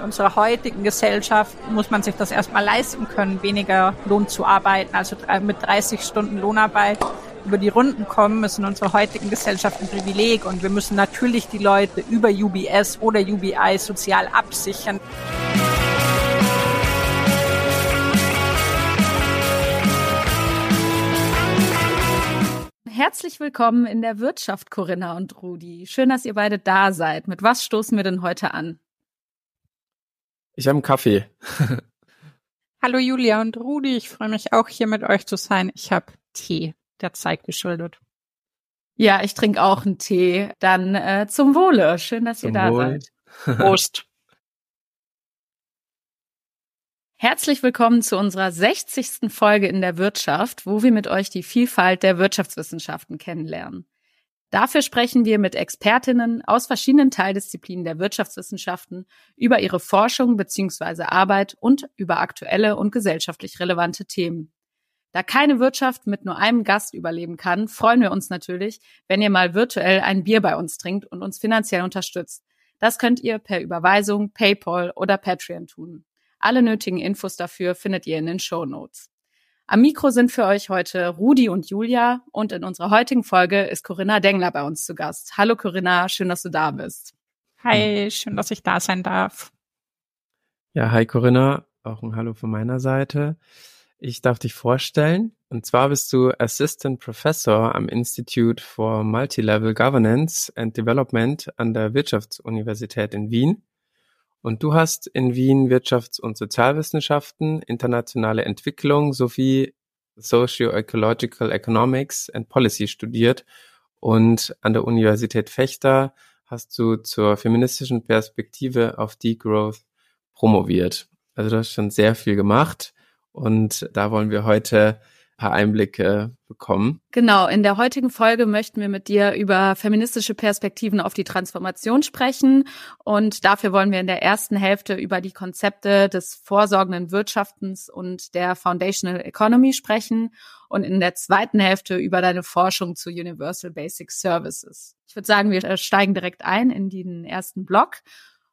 in unserer heutigen Gesellschaft muss man sich das erstmal leisten können, weniger Lohn zu arbeiten, also mit 30 Stunden Lohnarbeit über die Runden kommen, ist in unserer heutigen Gesellschaft ein Privileg und wir müssen natürlich die Leute über UBS oder UBI sozial absichern. Herzlich willkommen in der Wirtschaft, Corinna und Rudi. Schön, dass ihr beide da seid. Mit was stoßen wir denn heute an? Ich habe einen Kaffee. Hallo Julia und Rudi, ich freue mich auch hier mit euch zu sein. Ich habe Tee der Zeit geschuldet. Ja, ich trinke auch einen Tee. Dann äh, zum Wohle. Schön, dass zum ihr da Wohl. seid. Prost. Herzlich willkommen zu unserer 60. Folge in der Wirtschaft, wo wir mit euch die Vielfalt der Wirtschaftswissenschaften kennenlernen. Dafür sprechen wir mit Expertinnen aus verschiedenen Teildisziplinen der Wirtschaftswissenschaften über ihre Forschung bzw. Arbeit und über aktuelle und gesellschaftlich relevante Themen. Da keine Wirtschaft mit nur einem Gast überleben kann, freuen wir uns natürlich, wenn ihr mal virtuell ein Bier bei uns trinkt und uns finanziell unterstützt. Das könnt ihr per Überweisung, PayPal oder Patreon tun. Alle nötigen Infos dafür findet ihr in den Show Notes. Am Mikro sind für euch heute Rudi und Julia und in unserer heutigen Folge ist Corinna Dengler bei uns zu Gast. Hallo Corinna, schön, dass du da bist. Hi, schön, dass ich da sein darf. Ja, hi Corinna, auch ein Hallo von meiner Seite. Ich darf dich vorstellen. Und zwar bist du Assistant Professor am Institute for Multilevel Governance and Development an der Wirtschaftsuniversität in Wien. Und du hast in Wien Wirtschafts- und Sozialwissenschaften, internationale Entwicklung sowie Socio-Ecological Economics and Policy studiert. Und an der Universität Fechter hast du zur feministischen Perspektive auf Degrowth promoviert. Also du hast schon sehr viel gemacht. Und da wollen wir heute paar Einblicke bekommen. Genau, in der heutigen Folge möchten wir mit dir über feministische Perspektiven auf die Transformation sprechen. Und dafür wollen wir in der ersten Hälfte über die Konzepte des vorsorgenden Wirtschaftens und der Foundational Economy sprechen und in der zweiten Hälfte über deine Forschung zu Universal Basic Services. Ich würde sagen, wir steigen direkt ein in den ersten Block.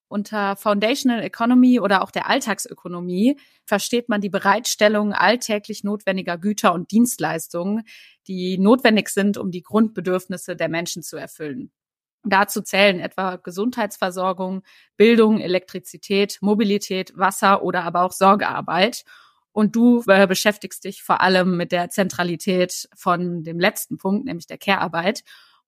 Unter Foundational Economy oder auch der Alltagsökonomie versteht man die Bereitstellung alltäglich notwendiger Güter und Dienstleistungen, die notwendig sind, um die Grundbedürfnisse der Menschen zu erfüllen. Dazu zählen etwa Gesundheitsversorgung, Bildung, Elektrizität, Mobilität, Wasser oder aber auch Sorgearbeit. Und du äh, beschäftigst dich vor allem mit der Zentralität von dem letzten Punkt, nämlich der Care-Arbeit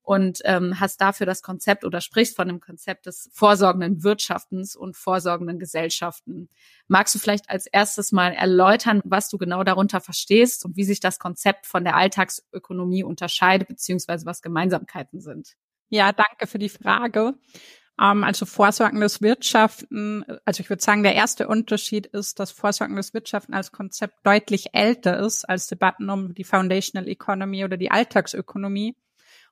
und ähm, hast dafür das Konzept oder sprichst von dem Konzept des vorsorgenden Wirtschaftens und vorsorgenden Gesellschaften. Magst du vielleicht als erstes mal erläutern, was du genau darunter verstehst und wie sich das Konzept von der Alltagsökonomie unterscheidet, beziehungsweise was Gemeinsamkeiten sind? Ja, danke für die Frage. Ähm, also vorsorgendes Wirtschaften, also ich würde sagen, der erste Unterschied ist, dass vorsorgendes Wirtschaften als Konzept deutlich älter ist als Debatten um die Foundational Economy oder die Alltagsökonomie.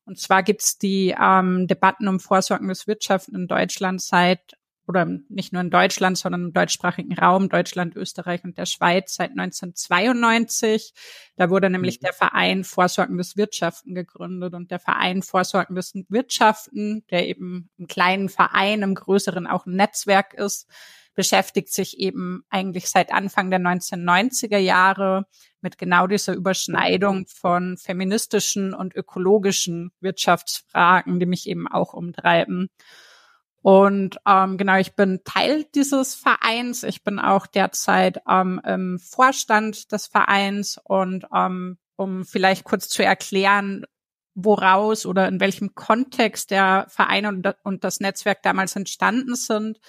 Und zwar gibt's die ähm, Debatten um vorsorgendes Wirtschaften in Deutschland seit, oder nicht nur in Deutschland, sondern im deutschsprachigen Raum, Deutschland, Österreich und der Schweiz seit 1992. Da wurde nämlich mhm. der Verein Vorsorgendes Wirtschaften gegründet und der Verein Vorsorgendes Wirtschaften, der eben im kleinen Verein, im größeren auch ein Netzwerk ist, beschäftigt sich eben eigentlich seit Anfang der 1990er Jahre mit genau dieser Überschneidung von feministischen und ökologischen Wirtschaftsfragen, die mich eben auch umtreiben. Und ähm, genau, ich bin Teil dieses Vereins. Ich bin auch derzeit ähm, im Vorstand des Vereins und ähm, um vielleicht kurz zu erklären, woraus oder in welchem Kontext der Verein und, und das Netzwerk damals entstanden sind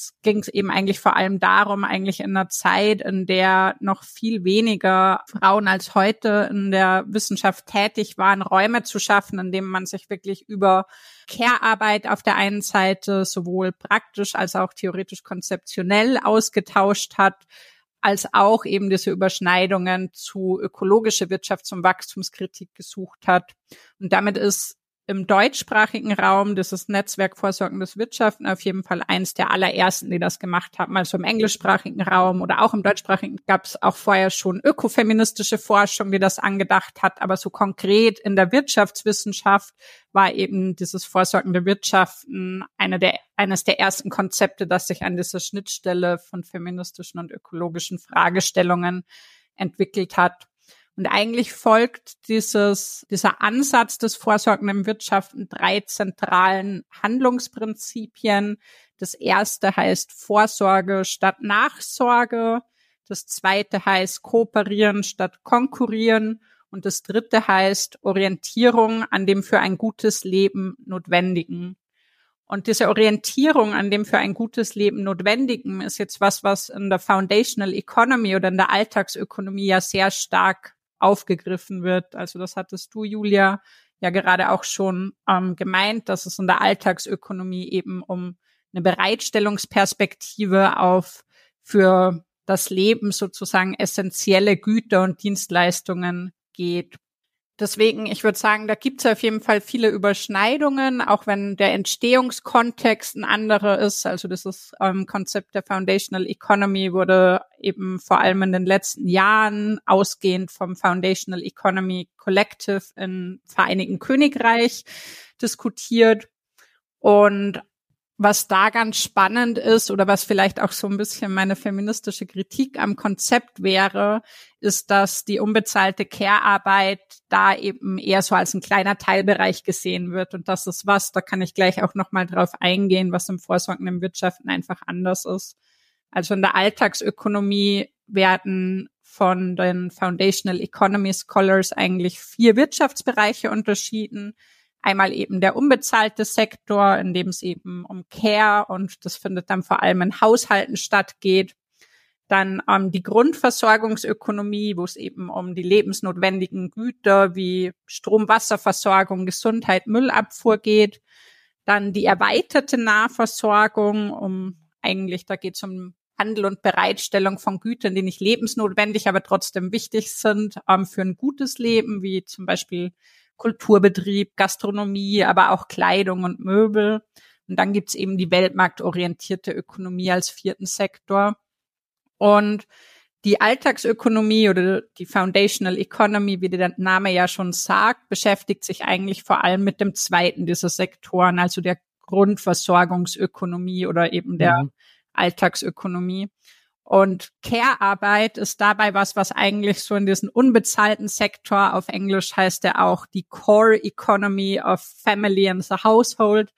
es ging eben eigentlich vor allem darum, eigentlich in einer Zeit, in der noch viel weniger Frauen als heute in der Wissenschaft tätig waren, Räume zu schaffen, in denen man sich wirklich über Care-Arbeit auf der einen Seite sowohl praktisch als auch theoretisch konzeptionell ausgetauscht hat, als auch eben diese Überschneidungen zu ökologischer Wirtschafts- und Wachstumskritik gesucht hat. Und damit ist im deutschsprachigen Raum dieses Netzwerk Vorsorgendes Wirtschaften auf jeden Fall eins der allerersten, die das gemacht haben. Also im englischsprachigen Raum oder auch im deutschsprachigen gab es auch vorher schon ökofeministische Forschung, die das angedacht hat. Aber so konkret in der Wirtschaftswissenschaft war eben dieses vorsorgende Wirtschaften eine der, eines der ersten Konzepte, das sich an dieser Schnittstelle von feministischen und ökologischen Fragestellungen entwickelt hat. Und eigentlich folgt dieses, dieser Ansatz des vorsorgenden Wirtschaften drei zentralen Handlungsprinzipien. Das erste heißt Vorsorge statt Nachsorge. Das zweite heißt Kooperieren statt Konkurrieren. Und das dritte heißt Orientierung an dem für ein gutes Leben Notwendigen. Und diese Orientierung an dem für ein gutes Leben Notwendigen ist jetzt was, was in der Foundational Economy oder in der Alltagsökonomie ja sehr stark aufgegriffen wird. Also das hattest du, Julia, ja gerade auch schon ähm, gemeint, dass es in der Alltagsökonomie eben um eine Bereitstellungsperspektive auf für das Leben sozusagen essentielle Güter und Dienstleistungen geht. Deswegen, ich würde sagen, da gibt es auf jeden Fall viele Überschneidungen, auch wenn der Entstehungskontext ein anderer ist. Also dieses ähm, Konzept der Foundational Economy wurde eben vor allem in den letzten Jahren ausgehend vom Foundational Economy Collective im Vereinigten Königreich diskutiert. Und was da ganz spannend ist oder was vielleicht auch so ein bisschen meine feministische Kritik am Konzept wäre, ist, dass die unbezahlte Care-Arbeit da eben eher so als ein kleiner Teilbereich gesehen wird. Und das ist was, da kann ich gleich auch nochmal drauf eingehen, was im vorsorgenden Wirtschaften einfach anders ist. Also in der Alltagsökonomie werden von den Foundational Economy Scholars eigentlich vier Wirtschaftsbereiche unterschieden Einmal eben der unbezahlte Sektor, in dem es eben um Care und das findet dann vor allem in Haushalten statt geht. Dann ähm, die Grundversorgungsökonomie, wo es eben um die lebensnotwendigen Güter wie Strom, Wasserversorgung, Gesundheit, Müllabfuhr geht. Dann die erweiterte Nahversorgung, um eigentlich, da geht es um Handel und Bereitstellung von Gütern, die nicht lebensnotwendig, aber trotzdem wichtig sind ähm, für ein gutes Leben, wie zum Beispiel Kulturbetrieb, Gastronomie, aber auch Kleidung und Möbel. Und dann gibt's eben die weltmarktorientierte Ökonomie als vierten Sektor. Und die Alltagsökonomie oder die Foundational Economy, wie der Name ja schon sagt, beschäftigt sich eigentlich vor allem mit dem zweiten dieser Sektoren, also der Grundversorgungsökonomie oder eben der mhm. Alltagsökonomie. Und Care-Arbeit ist dabei was, was eigentlich so in diesen unbezahlten Sektor, auf Englisch heißt er auch die Core Economy of Family and the Household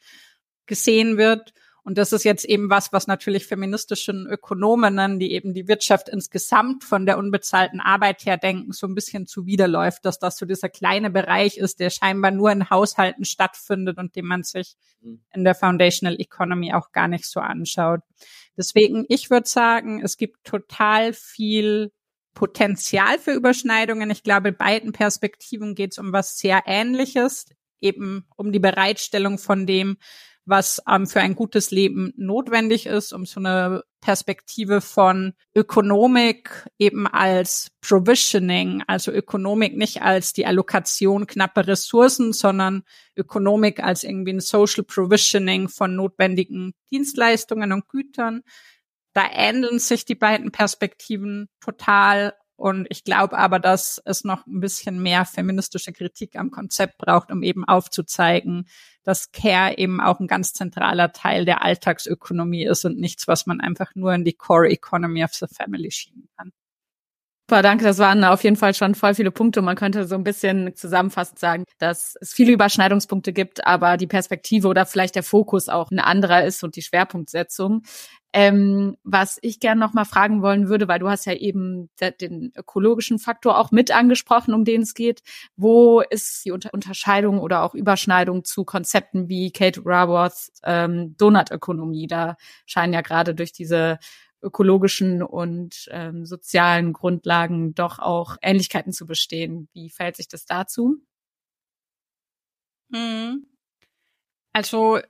gesehen wird. Und das ist jetzt eben was, was natürlich feministischen Ökonominnen, die eben die Wirtschaft insgesamt von der unbezahlten Arbeit her denken, so ein bisschen zuwiderläuft, dass das so dieser kleine Bereich ist, der scheinbar nur in Haushalten stattfindet und den man sich mhm. in der Foundational Economy auch gar nicht so anschaut. Deswegen, ich würde sagen, es gibt total viel Potenzial für Überschneidungen. Ich glaube, in beiden Perspektiven geht es um was sehr Ähnliches, eben um die Bereitstellung von dem, was ähm, für ein gutes Leben notwendig ist, um so eine Perspektive von Ökonomik eben als Provisioning, also Ökonomik nicht als die Allokation knapper Ressourcen, sondern Ökonomik als irgendwie ein Social Provisioning von notwendigen Dienstleistungen und Gütern. Da ähneln sich die beiden Perspektiven total und ich glaube aber, dass es noch ein bisschen mehr feministische Kritik am Konzept braucht, um eben aufzuzeigen, dass Care eben auch ein ganz zentraler Teil der Alltagsökonomie ist und nichts, was man einfach nur in die Core Economy of the Family schieben kann. Super, danke. Das waren auf jeden Fall schon voll viele Punkte. Man könnte so ein bisschen zusammenfassend sagen, dass es viele Überschneidungspunkte gibt, aber die Perspektive oder vielleicht der Fokus auch ein anderer ist und die Schwerpunktsetzung. Ähm, was ich gerne noch mal fragen wollen würde, weil du hast ja eben den ökologischen Faktor auch mit angesprochen, um den es geht. Wo ist die Unter Unterscheidung oder auch Überschneidung zu Konzepten wie Kate Raworths ähm, Donutökonomie? Da scheinen ja gerade durch diese ökologischen und ähm, sozialen Grundlagen doch auch Ähnlichkeiten zu bestehen. Wie fällt sich das dazu? Hm. Also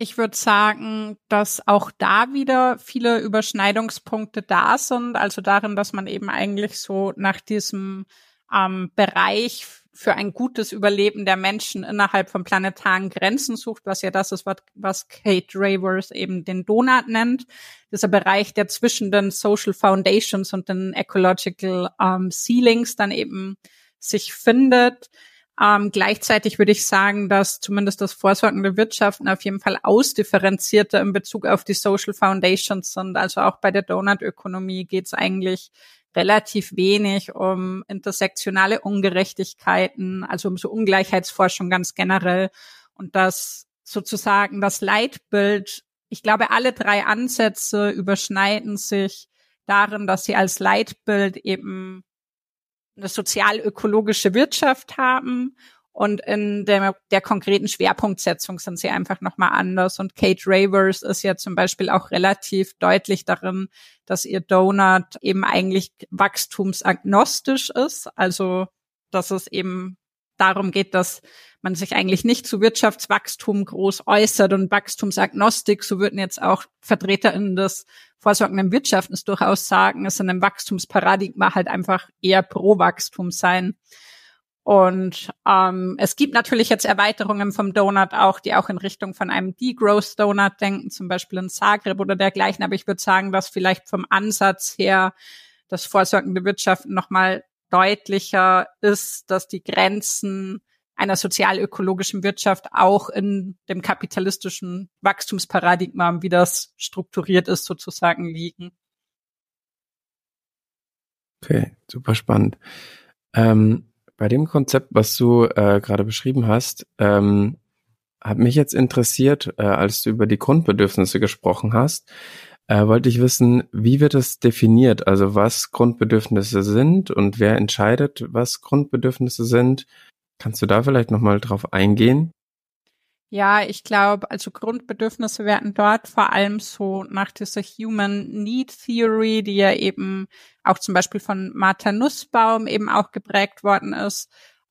ich würde sagen, dass auch da wieder viele Überschneidungspunkte da sind. Also darin, dass man eben eigentlich so nach diesem ähm, Bereich für ein gutes Überleben der Menschen innerhalb von planetaren Grenzen sucht, was ja das ist, was, was Kate Ravers eben den Donut nennt. Dieser Bereich, der zwischen den Social Foundations und den Ecological ähm, Ceilings dann eben sich findet. Ähm, gleichzeitig würde ich sagen, dass zumindest das vorsorgende Wirtschaften auf jeden Fall ausdifferenzierter in Bezug auf die Social Foundations sind. Also auch bei der Donut-Ökonomie geht es eigentlich relativ wenig um intersektionale Ungerechtigkeiten, also um so Ungleichheitsforschung ganz generell. Und das sozusagen das Leitbild, ich glaube, alle drei Ansätze überschneiden sich darin, dass sie als Leitbild eben eine sozial-ökologische Wirtschaft haben und in der, der konkreten Schwerpunktsetzung sind sie einfach nochmal anders. Und Kate Ravers ist ja zum Beispiel auch relativ deutlich darin, dass ihr Donut eben eigentlich wachstumsagnostisch ist. Also, dass es eben darum geht, dass man sich eigentlich nicht zu Wirtschaftswachstum groß äußert und Wachstumsagnostik, so würden jetzt auch VertreterInnen des vorsorgenden Wirtschaftens durchaus sagen, es in einem Wachstumsparadigma halt einfach eher pro Wachstum sein. Und ähm, es gibt natürlich jetzt Erweiterungen vom Donut auch, die auch in Richtung von einem Degrowth Donut denken, zum Beispiel in Zagreb oder dergleichen. Aber ich würde sagen, dass vielleicht vom Ansatz her das vorsorgende Wirtschaften nochmal deutlicher ist, dass die Grenzen einer sozial-ökologischen Wirtschaft auch in dem kapitalistischen Wachstumsparadigma, wie das strukturiert ist, sozusagen liegen. Okay, super spannend. Ähm, bei dem Konzept, was du äh, gerade beschrieben hast, ähm, hat mich jetzt interessiert, äh, als du über die Grundbedürfnisse gesprochen hast, äh, wollte ich wissen, wie wird es definiert? Also was Grundbedürfnisse sind und wer entscheidet, was Grundbedürfnisse sind? Kannst du da vielleicht nochmal drauf eingehen? Ja, ich glaube, also Grundbedürfnisse werden dort vor allem so nach dieser Human Need Theory, die ja eben auch zum Beispiel von Martha Nussbaum eben auch geprägt worden ist,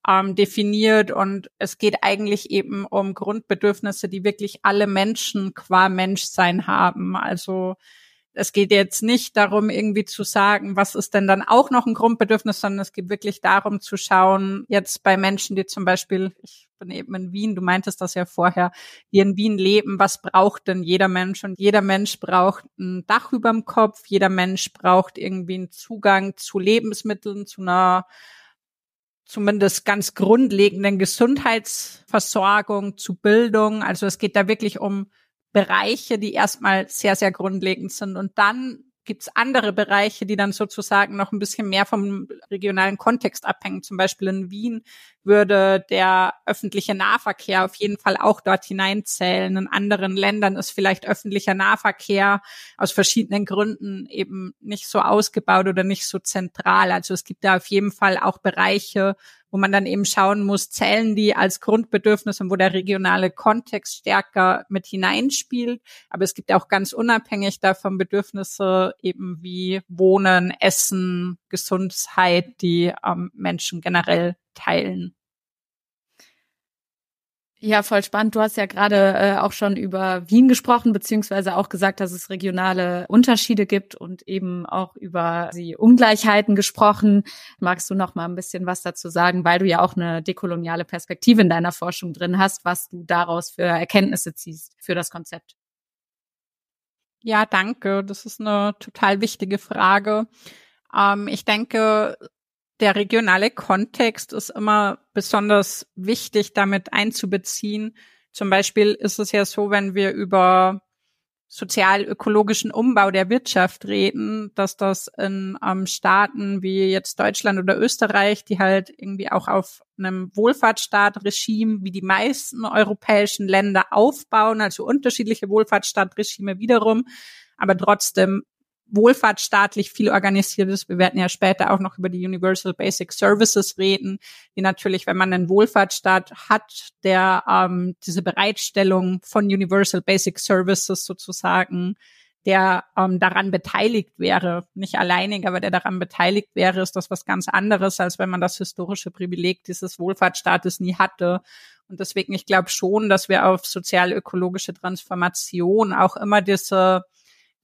ähm, definiert. Und es geht eigentlich eben um Grundbedürfnisse, die wirklich alle Menschen qua Menschsein haben. Also es geht jetzt nicht darum, irgendwie zu sagen, was ist denn dann auch noch ein Grundbedürfnis, sondern es geht wirklich darum zu schauen, jetzt bei Menschen, die zum Beispiel, ich bin eben in Wien, du meintest das ja vorher, die in Wien leben, was braucht denn jeder Mensch? Und jeder Mensch braucht ein Dach überm Kopf, jeder Mensch braucht irgendwie einen Zugang zu Lebensmitteln, zu einer zumindest ganz grundlegenden Gesundheitsversorgung, zu Bildung. Also es geht da wirklich um Bereiche, die erstmal sehr, sehr grundlegend sind. Und dann gibt es andere Bereiche, die dann sozusagen noch ein bisschen mehr vom regionalen Kontext abhängen. Zum Beispiel in Wien würde der öffentliche Nahverkehr auf jeden Fall auch dort hineinzählen. In anderen Ländern ist vielleicht öffentlicher Nahverkehr aus verschiedenen Gründen eben nicht so ausgebaut oder nicht so zentral. Also es gibt da auf jeden Fall auch Bereiche, wo man dann eben schauen muss, zählen die als Grundbedürfnis und wo der regionale Kontext stärker mit hineinspielt. Aber es gibt auch ganz unabhängig davon Bedürfnisse eben wie Wohnen, Essen, Gesundheit, die ähm, Menschen generell teilen. Ja, voll spannend. Du hast ja gerade äh, auch schon über Wien gesprochen, beziehungsweise auch gesagt, dass es regionale Unterschiede gibt und eben auch über die Ungleichheiten gesprochen. Magst du noch mal ein bisschen was dazu sagen, weil du ja auch eine dekoloniale Perspektive in deiner Forschung drin hast, was du daraus für Erkenntnisse ziehst für das Konzept? Ja, danke. Das ist eine total wichtige Frage. Ähm, ich denke, der regionale Kontext ist immer besonders wichtig, damit einzubeziehen. Zum Beispiel ist es ja so, wenn wir über sozial-ökologischen Umbau der Wirtschaft reden, dass das in ähm, Staaten wie jetzt Deutschland oder Österreich, die halt irgendwie auch auf einem Wohlfahrtsstaatregime wie die meisten europäischen Länder aufbauen, also unterschiedliche Wohlfahrtsstaatregime wiederum, aber trotzdem wohlfahrtsstaatlich viel organisiert ist. Wir werden ja später auch noch über die Universal Basic Services reden, die natürlich, wenn man einen Wohlfahrtsstaat hat, der ähm, diese Bereitstellung von Universal Basic Services sozusagen der ähm, daran beteiligt wäre, nicht alleinig, aber der daran beteiligt wäre, ist das was ganz anderes, als wenn man das historische Privileg dieses Wohlfahrtsstaates nie hatte. Und deswegen, ich glaube schon, dass wir auf sozial-ökologische Transformation auch immer diese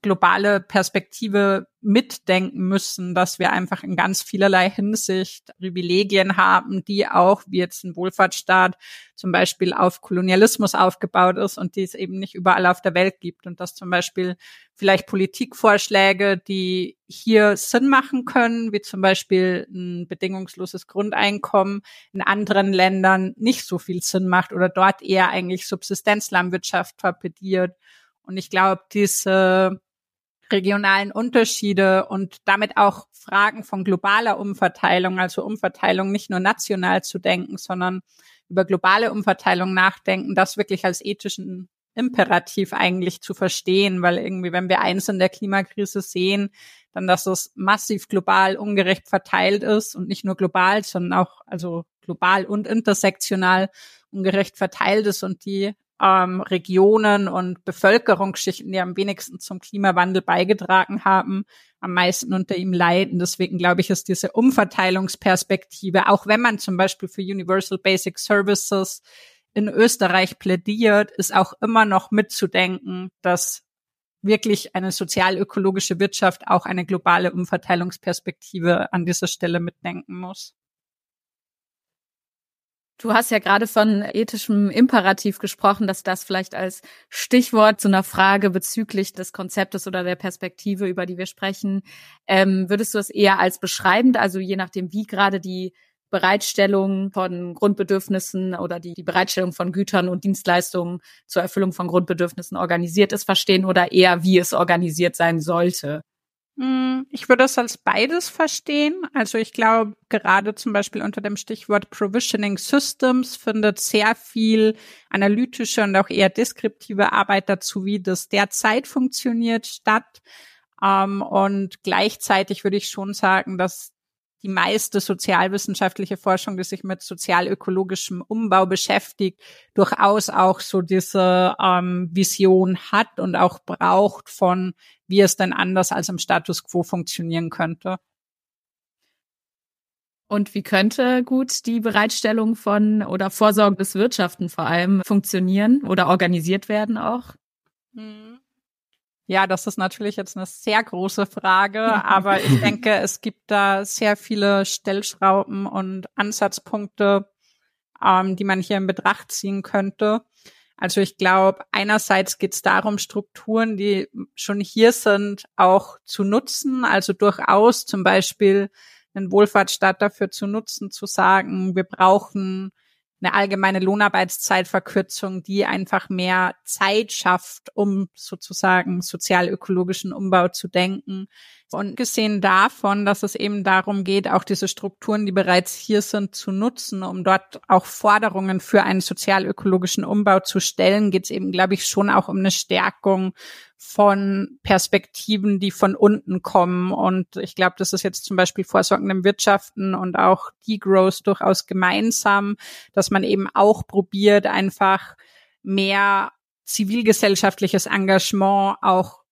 globale Perspektive mitdenken müssen, dass wir einfach in ganz vielerlei Hinsicht Privilegien haben, die auch, wie jetzt ein Wohlfahrtsstaat zum Beispiel auf Kolonialismus aufgebaut ist und die es eben nicht überall auf der Welt gibt und dass zum Beispiel vielleicht Politikvorschläge, die hier Sinn machen können, wie zum Beispiel ein bedingungsloses Grundeinkommen, in anderen Ländern nicht so viel Sinn macht oder dort eher eigentlich Subsistenzlandwirtschaft torpediert. Und ich glaube, diese regionalen Unterschiede und damit auch Fragen von globaler Umverteilung, also Umverteilung nicht nur national zu denken, sondern über globale Umverteilung nachdenken, das wirklich als ethischen Imperativ eigentlich zu verstehen, weil irgendwie, wenn wir eins in der Klimakrise sehen, dann, dass es massiv global ungerecht verteilt ist und nicht nur global, sondern auch, also global und intersektional ungerecht verteilt ist und die ähm, Regionen und Bevölkerungsschichten, die am wenigsten zum Klimawandel beigetragen haben, am meisten unter ihm leiden. Deswegen glaube ich, ist diese Umverteilungsperspektive, auch wenn man zum Beispiel für Universal Basic Services in Österreich plädiert, ist auch immer noch mitzudenken, dass wirklich eine sozial-ökologische Wirtschaft auch eine globale Umverteilungsperspektive an dieser Stelle mitdenken muss. Du hast ja gerade von ethischem Imperativ gesprochen, dass das vielleicht als Stichwort zu einer Frage bezüglich des Konzeptes oder der Perspektive, über die wir sprechen, ähm, würdest du es eher als beschreibend, also je nachdem, wie gerade die Bereitstellung von Grundbedürfnissen oder die, die Bereitstellung von Gütern und Dienstleistungen zur Erfüllung von Grundbedürfnissen organisiert ist, verstehen oder eher, wie es organisiert sein sollte? Hm, ich würde es als beides verstehen. Also ich glaube, gerade zum Beispiel unter dem Stichwort Provisioning Systems findet sehr viel analytische und auch eher deskriptive Arbeit dazu, wie das derzeit funktioniert, statt. Ähm, und gleichzeitig würde ich schon sagen, dass die meiste sozialwissenschaftliche Forschung, die sich mit sozialökologischem Umbau beschäftigt, durchaus auch so diese ähm, Vision hat und auch braucht von, wie es denn anders als im Status quo funktionieren könnte. Und wie könnte gut die Bereitstellung von oder vorsorgendes Wirtschaften vor allem funktionieren oder organisiert werden auch? Hm. Ja, das ist natürlich jetzt eine sehr große Frage, aber ich denke, es gibt da sehr viele Stellschrauben und Ansatzpunkte, ähm, die man hier in Betracht ziehen könnte. Also ich glaube, einerseits geht es darum, Strukturen, die schon hier sind, auch zu nutzen. Also durchaus zum Beispiel einen Wohlfahrtsstaat dafür zu nutzen, zu sagen, wir brauchen eine allgemeine Lohnarbeitszeitverkürzung, die einfach mehr Zeit schafft, um sozusagen sozial-ökologischen Umbau zu denken. Und gesehen davon, dass es eben darum geht, auch diese Strukturen, die bereits hier sind, zu nutzen, um dort auch Forderungen für einen sozial-ökologischen Umbau zu stellen, geht es eben, glaube ich, schon auch um eine Stärkung von Perspektiven, die von unten kommen. Und ich glaube, das ist jetzt zum Beispiel vorsorgendem Wirtschaften und auch Degrowth durchaus gemeinsam, dass man eben auch probiert, einfach mehr zivilgesellschaftliches Engagement auch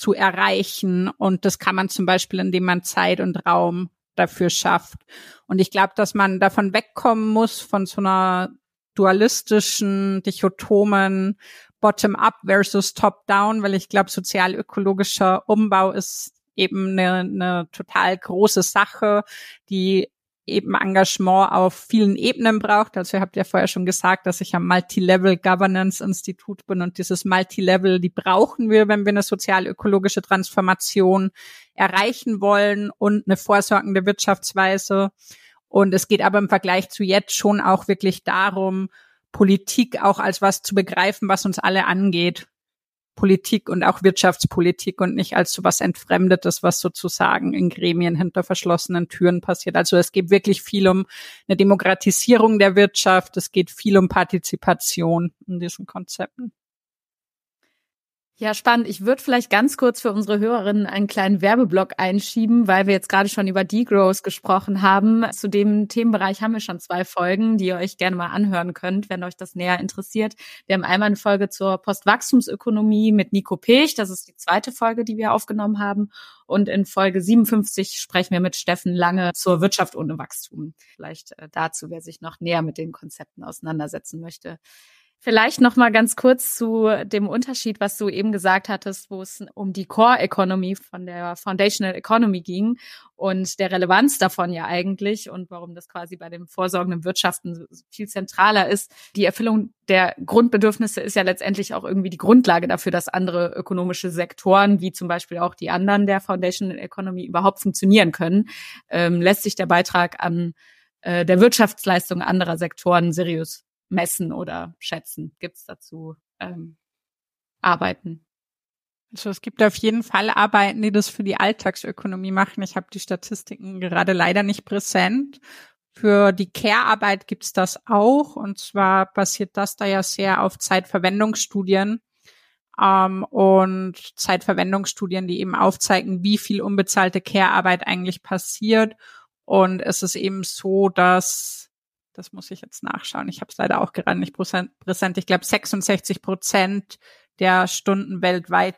zu erreichen. Und das kann man zum Beispiel, indem man Zeit und Raum dafür schafft. Und ich glaube, dass man davon wegkommen muss, von so einer dualistischen, dichotomen Bottom-up versus Top-down, weil ich glaube, sozial-ökologischer Umbau ist eben eine, eine total große Sache, die eben Engagement auf vielen Ebenen braucht. Also ihr habt ja vorher schon gesagt, dass ich am Multilevel Governance Institut bin und dieses Multilevel, die brauchen wir, wenn wir eine sozial-ökologische Transformation erreichen wollen und eine vorsorgende Wirtschaftsweise. Und es geht aber im Vergleich zu jetzt schon auch wirklich darum, Politik auch als was zu begreifen, was uns alle angeht. Politik und auch Wirtschaftspolitik und nicht als so was Entfremdetes, was sozusagen in Gremien hinter verschlossenen Türen passiert. Also es geht wirklich viel um eine Demokratisierung der Wirtschaft, es geht viel um Partizipation in diesen Konzepten. Ja, spannend. Ich würde vielleicht ganz kurz für unsere Hörerinnen einen kleinen Werbeblock einschieben, weil wir jetzt gerade schon über Degrowth gesprochen haben. Zu dem Themenbereich haben wir schon zwei Folgen, die ihr euch gerne mal anhören könnt, wenn euch das näher interessiert. Wir haben einmal eine Folge zur Postwachstumsökonomie mit Nico Pech. Das ist die zweite Folge, die wir aufgenommen haben. Und in Folge 57 sprechen wir mit Steffen Lange zur Wirtschaft ohne Wachstum. Vielleicht äh, dazu, wer sich noch näher mit den Konzepten auseinandersetzen möchte. Vielleicht noch mal ganz kurz zu dem Unterschied, was du eben gesagt hattest, wo es um die Core Economy von der Foundational Economy ging und der Relevanz davon ja eigentlich und warum das quasi bei dem vorsorgenden Wirtschaften viel zentraler ist. Die Erfüllung der Grundbedürfnisse ist ja letztendlich auch irgendwie die Grundlage dafür, dass andere ökonomische Sektoren, wie zum Beispiel auch die anderen der Foundational Economy, überhaupt funktionieren können. Ähm, lässt sich der Beitrag an äh, der Wirtschaftsleistung anderer Sektoren seriös messen oder schätzen? Gibt es dazu ähm, Arbeiten? Also es gibt auf jeden Fall Arbeiten, die das für die Alltagsökonomie machen. Ich habe die Statistiken gerade leider nicht präsent. Für die Care-Arbeit gibt's das auch. Und zwar basiert das da ja sehr auf Zeitverwendungsstudien ähm, und Zeitverwendungsstudien, die eben aufzeigen, wie viel unbezahlte Care-Arbeit eigentlich passiert. Und es ist eben so, dass das muss ich jetzt nachschauen. Ich habe es leider auch gerade nicht präsent. Ich glaube 66 Prozent der Stunden weltweit.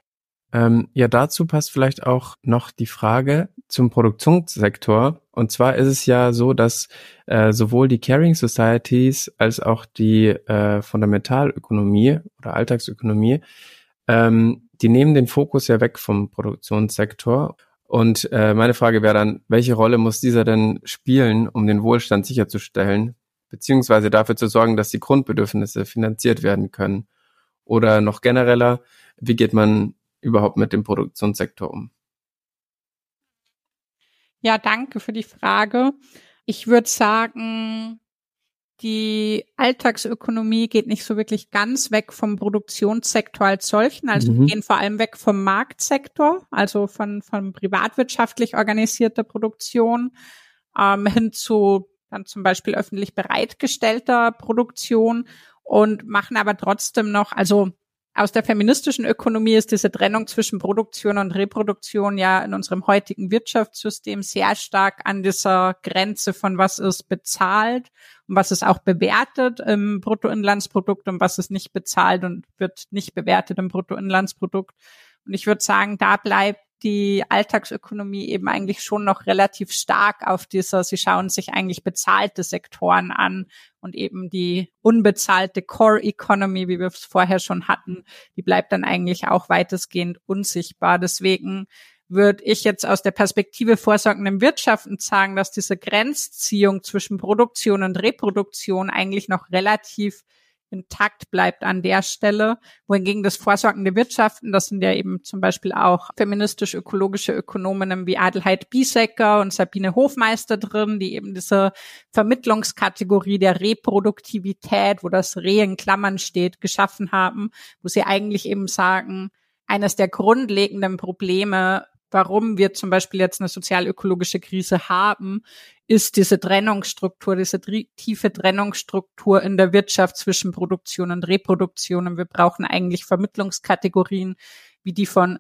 Ähm, ja, dazu passt vielleicht auch noch die Frage zum Produktionssektor. Und zwar ist es ja so, dass äh, sowohl die Caring Societies als auch die äh, Fundamentalökonomie oder Alltagsökonomie, ähm, die nehmen den Fokus ja weg vom Produktionssektor. Und äh, meine Frage wäre dann, welche Rolle muss dieser denn spielen, um den Wohlstand sicherzustellen? Beziehungsweise dafür zu sorgen, dass die Grundbedürfnisse finanziert werden können? Oder noch genereller, wie geht man überhaupt mit dem Produktionssektor um? Ja, danke für die Frage. Ich würde sagen, die Alltagsökonomie geht nicht so wirklich ganz weg vom Produktionssektor als solchen. Also mhm. wir gehen vor allem weg vom Marktsektor, also von, von privatwirtschaftlich organisierter Produktion ähm, hin zu dann zum Beispiel öffentlich bereitgestellter Produktion und machen aber trotzdem noch, also aus der feministischen Ökonomie ist diese Trennung zwischen Produktion und Reproduktion ja in unserem heutigen Wirtschaftssystem sehr stark an dieser Grenze von was ist bezahlt und was ist auch bewertet im Bruttoinlandsprodukt und was ist nicht bezahlt und wird nicht bewertet im Bruttoinlandsprodukt. Und ich würde sagen, da bleibt die Alltagsökonomie eben eigentlich schon noch relativ stark auf dieser, sie schauen sich eigentlich bezahlte Sektoren an und eben die unbezahlte Core Economy, wie wir es vorher schon hatten, die bleibt dann eigentlich auch weitestgehend unsichtbar. Deswegen würde ich jetzt aus der Perspektive vorsorgenden Wirtschaften sagen, dass diese Grenzziehung zwischen Produktion und Reproduktion eigentlich noch relativ intakt bleibt an der Stelle, wohingegen das vorsorgende Wirtschaften, das sind ja eben zum Beispiel auch feministisch-ökologische Ökonominnen wie Adelheid Biesecker und Sabine Hofmeister drin, die eben diese Vermittlungskategorie der Reproduktivität, wo das Re in Klammern steht, geschaffen haben, wo sie eigentlich eben sagen, eines der grundlegenden Probleme warum wir zum Beispiel jetzt eine sozialökologische Krise haben, ist diese Trennungsstruktur, diese tiefe Trennungsstruktur in der Wirtschaft zwischen Produktion und Reproduktion. Und wir brauchen eigentlich Vermittlungskategorien wie die von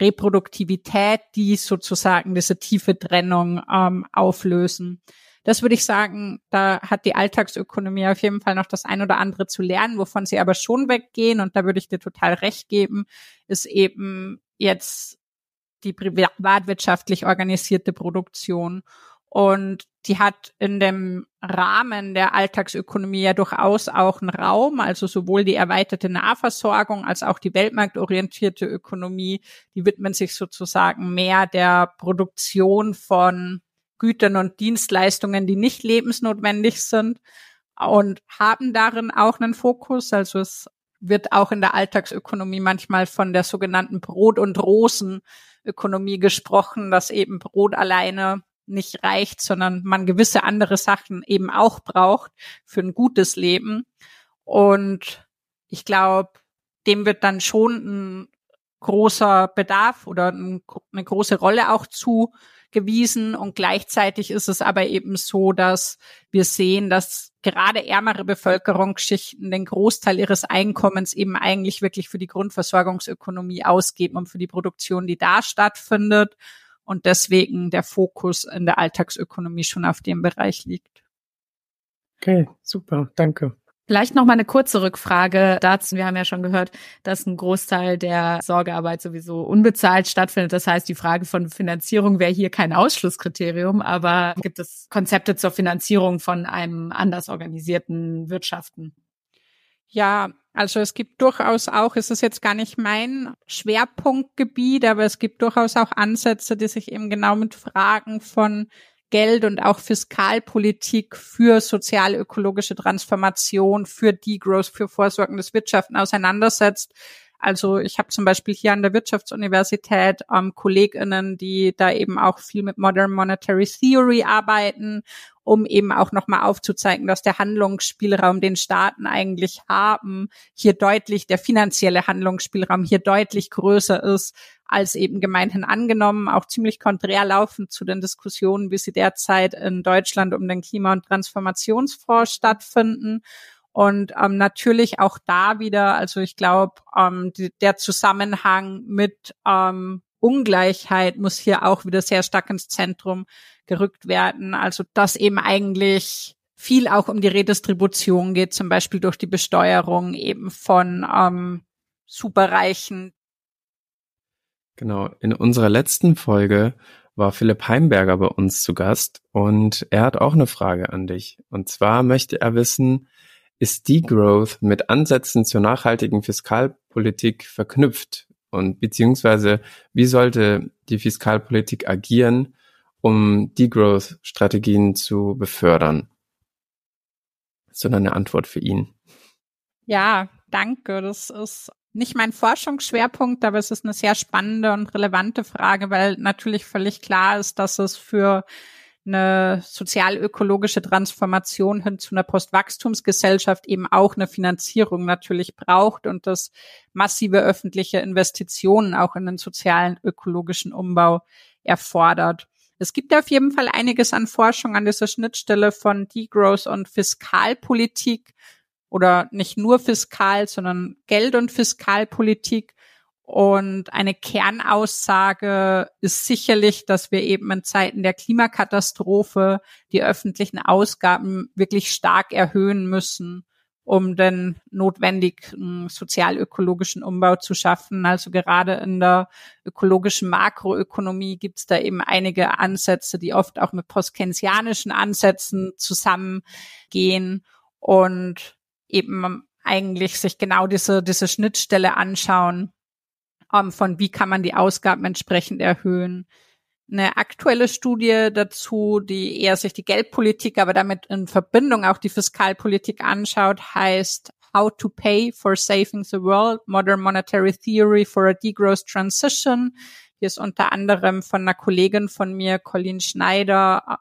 Reproduktivität, die sozusagen diese tiefe Trennung ähm, auflösen. Das würde ich sagen, da hat die Alltagsökonomie auf jeden Fall noch das ein oder andere zu lernen, wovon sie aber schon weggehen. Und da würde ich dir total recht geben, ist eben jetzt die privatwirtschaftlich organisierte Produktion. Und die hat in dem Rahmen der Alltagsökonomie ja durchaus auch einen Raum, also sowohl die erweiterte Nahversorgung als auch die weltmarktorientierte Ökonomie, die widmen sich sozusagen mehr der Produktion von Gütern und Dienstleistungen, die nicht lebensnotwendig sind und haben darin auch einen Fokus. Also es wird auch in der Alltagsökonomie manchmal von der sogenannten Brot- und Rosenökonomie gesprochen, dass eben Brot alleine nicht reicht, sondern man gewisse andere Sachen eben auch braucht für ein gutes Leben. Und ich glaube, dem wird dann schon ein großer Bedarf oder eine große Rolle auch zugewiesen. Und gleichzeitig ist es aber eben so, dass wir sehen, dass gerade ärmere Bevölkerungsschichten den Großteil ihres Einkommens eben eigentlich wirklich für die Grundversorgungsökonomie ausgeben und für die Produktion, die da stattfindet und deswegen der Fokus in der Alltagsökonomie schon auf dem Bereich liegt. Okay, super, danke. Vielleicht noch mal eine kurze Rückfrage dazu. Wir haben ja schon gehört, dass ein Großteil der Sorgearbeit sowieso unbezahlt stattfindet. Das heißt, die Frage von Finanzierung wäre hier kein Ausschlusskriterium, aber gibt es Konzepte zur Finanzierung von einem anders organisierten Wirtschaften? Ja, also es gibt durchaus auch, es ist jetzt gar nicht mein Schwerpunktgebiet, aber es gibt durchaus auch Ansätze, die sich eben genau mit Fragen von Geld und auch Fiskalpolitik für sozial-ökologische Transformation, für Degrowth, für vorsorgendes Wirtschaften auseinandersetzt. Also ich habe zum Beispiel hier an der Wirtschaftsuniversität ähm, KollegInnen, die da eben auch viel mit Modern Monetary Theory arbeiten, um eben auch nochmal aufzuzeigen, dass der Handlungsspielraum, den Staaten eigentlich haben, hier deutlich, der finanzielle Handlungsspielraum hier deutlich größer ist, als eben gemeinhin angenommen, auch ziemlich konträr laufend zu den Diskussionen, wie sie derzeit in Deutschland um den Klima- und Transformationsfonds stattfinden. Und ähm, natürlich auch da wieder, also ich glaube, ähm, der Zusammenhang mit ähm, Ungleichheit muss hier auch wieder sehr stark ins Zentrum gerückt werden. Also dass eben eigentlich viel auch um die Redistribution geht, zum Beispiel durch die Besteuerung eben von ähm, Superreichen. Genau, in unserer letzten Folge war Philipp Heimberger bei uns zu Gast und er hat auch eine Frage an dich. Und zwar möchte er wissen, ist Degrowth mit Ansätzen zur nachhaltigen Fiskalpolitik verknüpft? Und beziehungsweise wie sollte die Fiskalpolitik agieren, um Degrowth-Strategien zu befördern? Sondern eine Antwort für ihn. Ja, danke. Das ist nicht mein Forschungsschwerpunkt, aber es ist eine sehr spannende und relevante Frage, weil natürlich völlig klar ist, dass es für eine sozial-ökologische Transformation hin zu einer Postwachstumsgesellschaft eben auch eine Finanzierung natürlich braucht und das massive öffentliche Investitionen auch in den sozialen ökologischen Umbau erfordert. Es gibt auf jeden Fall einiges an Forschung an dieser Schnittstelle von Degrowth und Fiskalpolitik oder nicht nur Fiskal, sondern Geld- und Fiskalpolitik. Und eine Kernaussage ist sicherlich, dass wir eben in Zeiten der Klimakatastrophe die öffentlichen Ausgaben wirklich stark erhöhen müssen, um den notwendigen sozialökologischen Umbau zu schaffen. Also gerade in der ökologischen Makroökonomie gibt es da eben einige Ansätze, die oft auch mit postkensianischen Ansätzen zusammengehen und eben eigentlich sich genau diese, diese Schnittstelle anschauen ähm, von wie kann man die Ausgaben entsprechend erhöhen. Eine aktuelle Studie dazu, die eher sich die Geldpolitik, aber damit in Verbindung auch die Fiskalpolitik anschaut, heißt How to Pay for Saving the World, Modern Monetary Theory for a Degrowth Transition. Die ist unter anderem von einer Kollegin von mir, Colleen Schneider,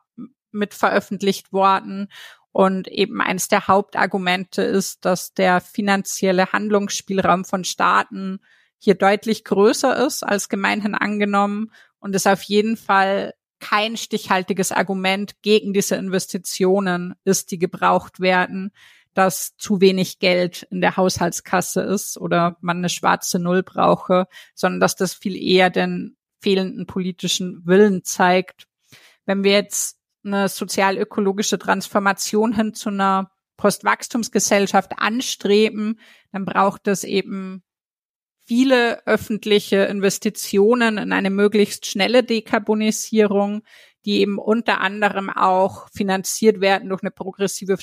mit veröffentlicht worden. Und eben eines der Hauptargumente ist, dass der finanzielle Handlungsspielraum von Staaten hier deutlich größer ist als gemeinhin angenommen und es auf jeden Fall kein stichhaltiges Argument gegen diese Investitionen ist, die gebraucht werden, dass zu wenig Geld in der Haushaltskasse ist oder man eine schwarze Null brauche, sondern dass das viel eher den fehlenden politischen Willen zeigt. Wenn wir jetzt eine sozial-ökologische Transformation hin zu einer Postwachstumsgesellschaft anstreben, dann braucht es eben viele öffentliche Investitionen in eine möglichst schnelle Dekarbonisierung, die eben unter anderem auch finanziert werden durch eine progressive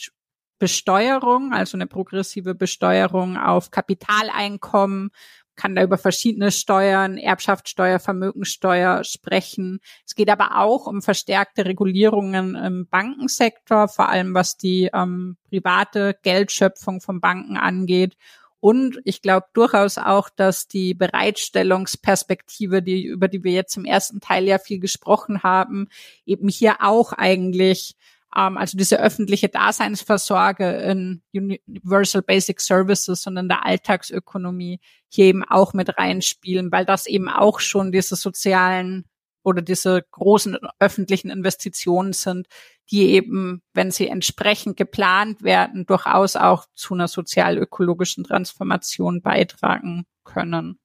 Besteuerung, also eine progressive Besteuerung auf Kapitaleinkommen, kann da über verschiedene Steuern, Erbschaftssteuer, Vermögensteuer sprechen. Es geht aber auch um verstärkte Regulierungen im Bankensektor, vor allem was die ähm, private Geldschöpfung von Banken angeht und ich glaube durchaus auch, dass die Bereitstellungsperspektive, die, über die wir jetzt im ersten Teil ja viel gesprochen haben, eben hier auch eigentlich ähm, also diese öffentliche Daseinsversorge in Universal Basic Services und in der Alltagsökonomie hier eben auch mit reinspielen, weil das eben auch schon diese sozialen oder diese großen öffentlichen Investitionen sind, die eben, wenn sie entsprechend geplant werden, durchaus auch zu einer sozial-ökologischen Transformation beitragen können.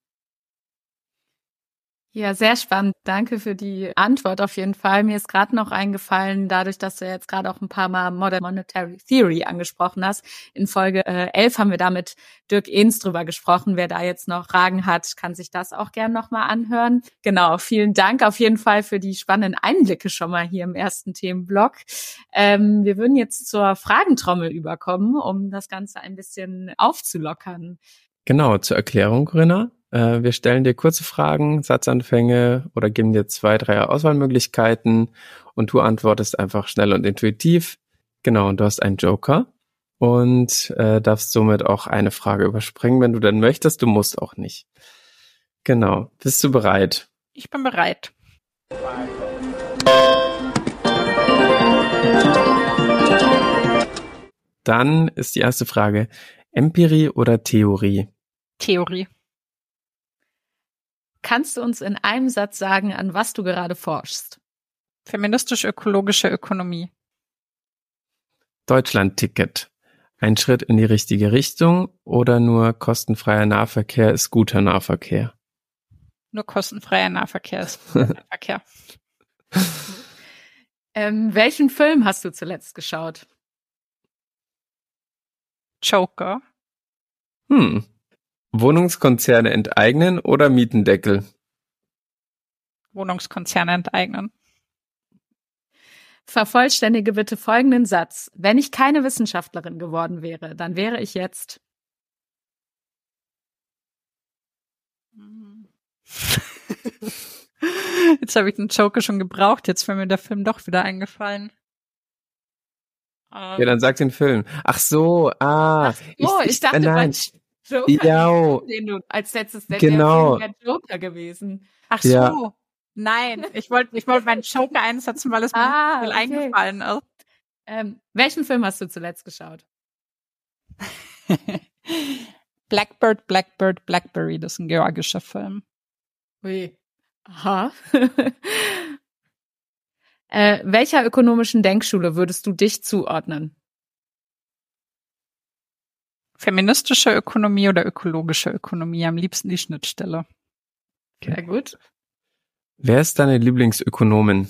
Ja, sehr spannend. Danke für die Antwort auf jeden Fall. Mir ist gerade noch eingefallen, dadurch, dass du jetzt gerade auch ein paar Mal Modern Monetary Theory angesprochen hast. In Folge äh, 11 haben wir da mit Dirk Ehns drüber gesprochen. Wer da jetzt noch Fragen hat, kann sich das auch gern nochmal anhören. Genau, vielen Dank auf jeden Fall für die spannenden Einblicke schon mal hier im ersten Themenblock. Ähm, wir würden jetzt zur Fragentrommel überkommen, um das Ganze ein bisschen aufzulockern. Genau, zur Erklärung, Corinna. Äh, wir stellen dir kurze Fragen, Satzanfänge oder geben dir zwei, drei Auswahlmöglichkeiten und du antwortest einfach schnell und intuitiv. Genau, und du hast einen Joker und äh, darfst somit auch eine Frage überspringen, wenn du denn möchtest. Du musst auch nicht. Genau. Bist du bereit? Ich bin bereit. Dann ist die erste Frage Empirie oder Theorie? Theorie. Kannst du uns in einem Satz sagen, an was du gerade forschst? Feministisch-ökologische Ökonomie. Deutschland-Ticket. Ein Schritt in die richtige Richtung oder nur kostenfreier Nahverkehr ist guter Nahverkehr? Nur kostenfreier Nahverkehr ist guter Nahverkehr. ähm, welchen Film hast du zuletzt geschaut? Joker. Hm, Wohnungskonzerne enteignen oder Mietendeckel? Wohnungskonzerne enteignen. Vervollständige bitte folgenden Satz. Wenn ich keine Wissenschaftlerin geworden wäre, dann wäre ich jetzt. Jetzt habe ich den Joker schon gebraucht, jetzt wäre mir der Film doch wieder eingefallen. Ja, dann sag den Film. Ach so, ah. Ach, oh, ich, ich, dachte, nein. Joker, ja, den du als letztes der, genau. der Joker gewesen. Ach so. Ja. Nein, ich wollte ich wollte meinen Joker einsetzen, weil es ah, mir okay. eingefallen ist. Ähm, welchen Film hast du zuletzt geschaut? Blackbird, Blackbird, Blackberry, das ist ein georgischer Film. Ui. Aha. äh, welcher ökonomischen Denkschule würdest du dich zuordnen? Feministische Ökonomie oder ökologische Ökonomie? Am liebsten die Schnittstelle. Sehr gut. Wer ist deine Lieblingsökonomin?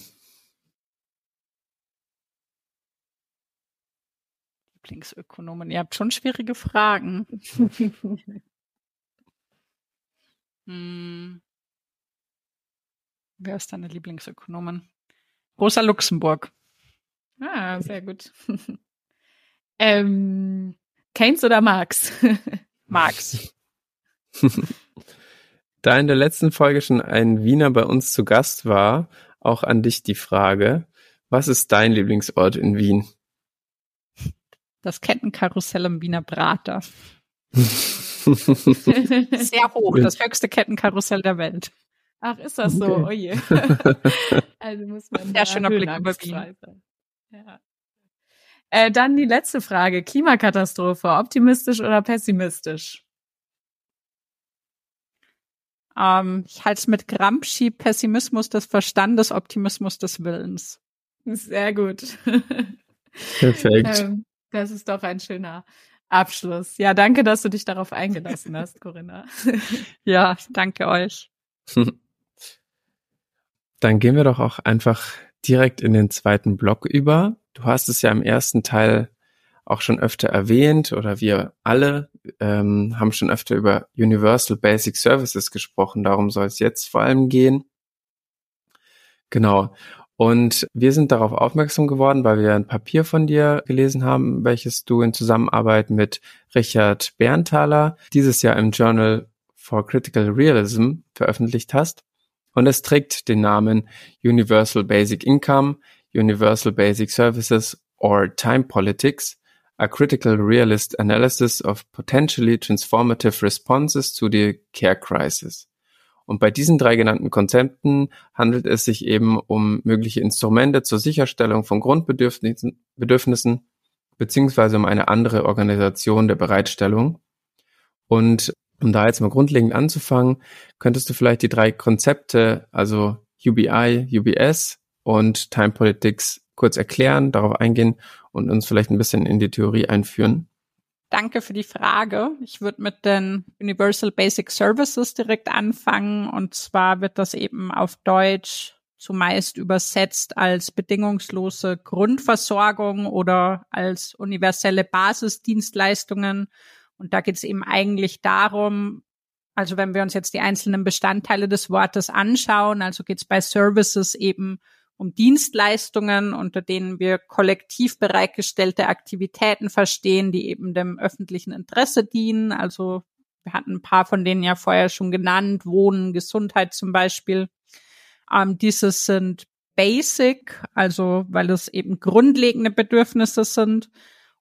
Lieblingsökonomin. Ihr habt schon schwierige Fragen. hm. Wer ist deine Lieblingsökonomin? Rosa Luxemburg. Ah, sehr gut. ähm, Keynes oder Marx? Marx. da in der letzten Folge schon ein Wiener bei uns zu Gast war, auch an dich die Frage, was ist dein Lieblingsort in Wien? Das Kettenkarussell im Wiener Prater. Sehr hoch, das höchste Kettenkarussell der Welt. Ach, ist das so? Okay. Oh je. also muss man Sehr schöner Blick über Wien. Ja. Äh, dann die letzte Frage. Klimakatastrophe, optimistisch oder pessimistisch? Ähm, ich halte es mit Gramsci Pessimismus des Verstandes, Optimismus des Willens. Sehr gut. Perfekt. ähm, das ist doch ein schöner Abschluss. Ja, danke, dass du dich darauf eingelassen hast, Corinna. ja, danke euch. Dann gehen wir doch auch einfach direkt in den zweiten Block über. Du hast es ja im ersten Teil auch schon öfter erwähnt oder wir alle ähm, haben schon öfter über Universal Basic Services gesprochen. Darum soll es jetzt vor allem gehen. Genau. Und wir sind darauf aufmerksam geworden, weil wir ein Papier von dir gelesen haben, welches du in Zusammenarbeit mit Richard Berntaler dieses Jahr im Journal for Critical Realism veröffentlicht hast. Und es trägt den Namen Universal Basic Income, Universal Basic Services or Time Politics, a critical realist analysis of potentially transformative responses to the care crisis. Und bei diesen drei genannten Konzepten handelt es sich eben um mögliche Instrumente zur Sicherstellung von Grundbedürfnissen Bedürfnissen, beziehungsweise um eine andere Organisation der Bereitstellung. Und um da jetzt mal grundlegend anzufangen, könntest du vielleicht die drei Konzepte, also UBI, UBS und Time Politics kurz erklären, darauf eingehen und uns vielleicht ein bisschen in die Theorie einführen? Danke für die Frage. Ich würde mit den Universal Basic Services direkt anfangen. Und zwar wird das eben auf Deutsch zumeist übersetzt als bedingungslose Grundversorgung oder als universelle Basisdienstleistungen. Und da geht es eben eigentlich darum, also wenn wir uns jetzt die einzelnen Bestandteile des Wortes anschauen, also geht es bei Services eben um Dienstleistungen, unter denen wir kollektiv bereitgestellte Aktivitäten verstehen, die eben dem öffentlichen Interesse dienen. Also wir hatten ein paar von denen ja vorher schon genannt, Wohnen, Gesundheit zum Beispiel. Ähm, diese sind basic, also weil es eben grundlegende Bedürfnisse sind.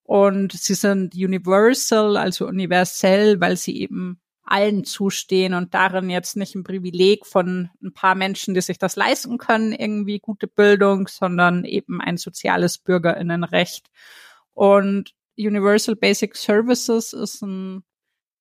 Und sie sind universal, also universell, weil sie eben allen zustehen und darin jetzt nicht ein Privileg von ein paar Menschen, die sich das leisten können, irgendwie gute Bildung, sondern eben ein soziales Bürgerinnenrecht. Und Universal Basic Services ist ein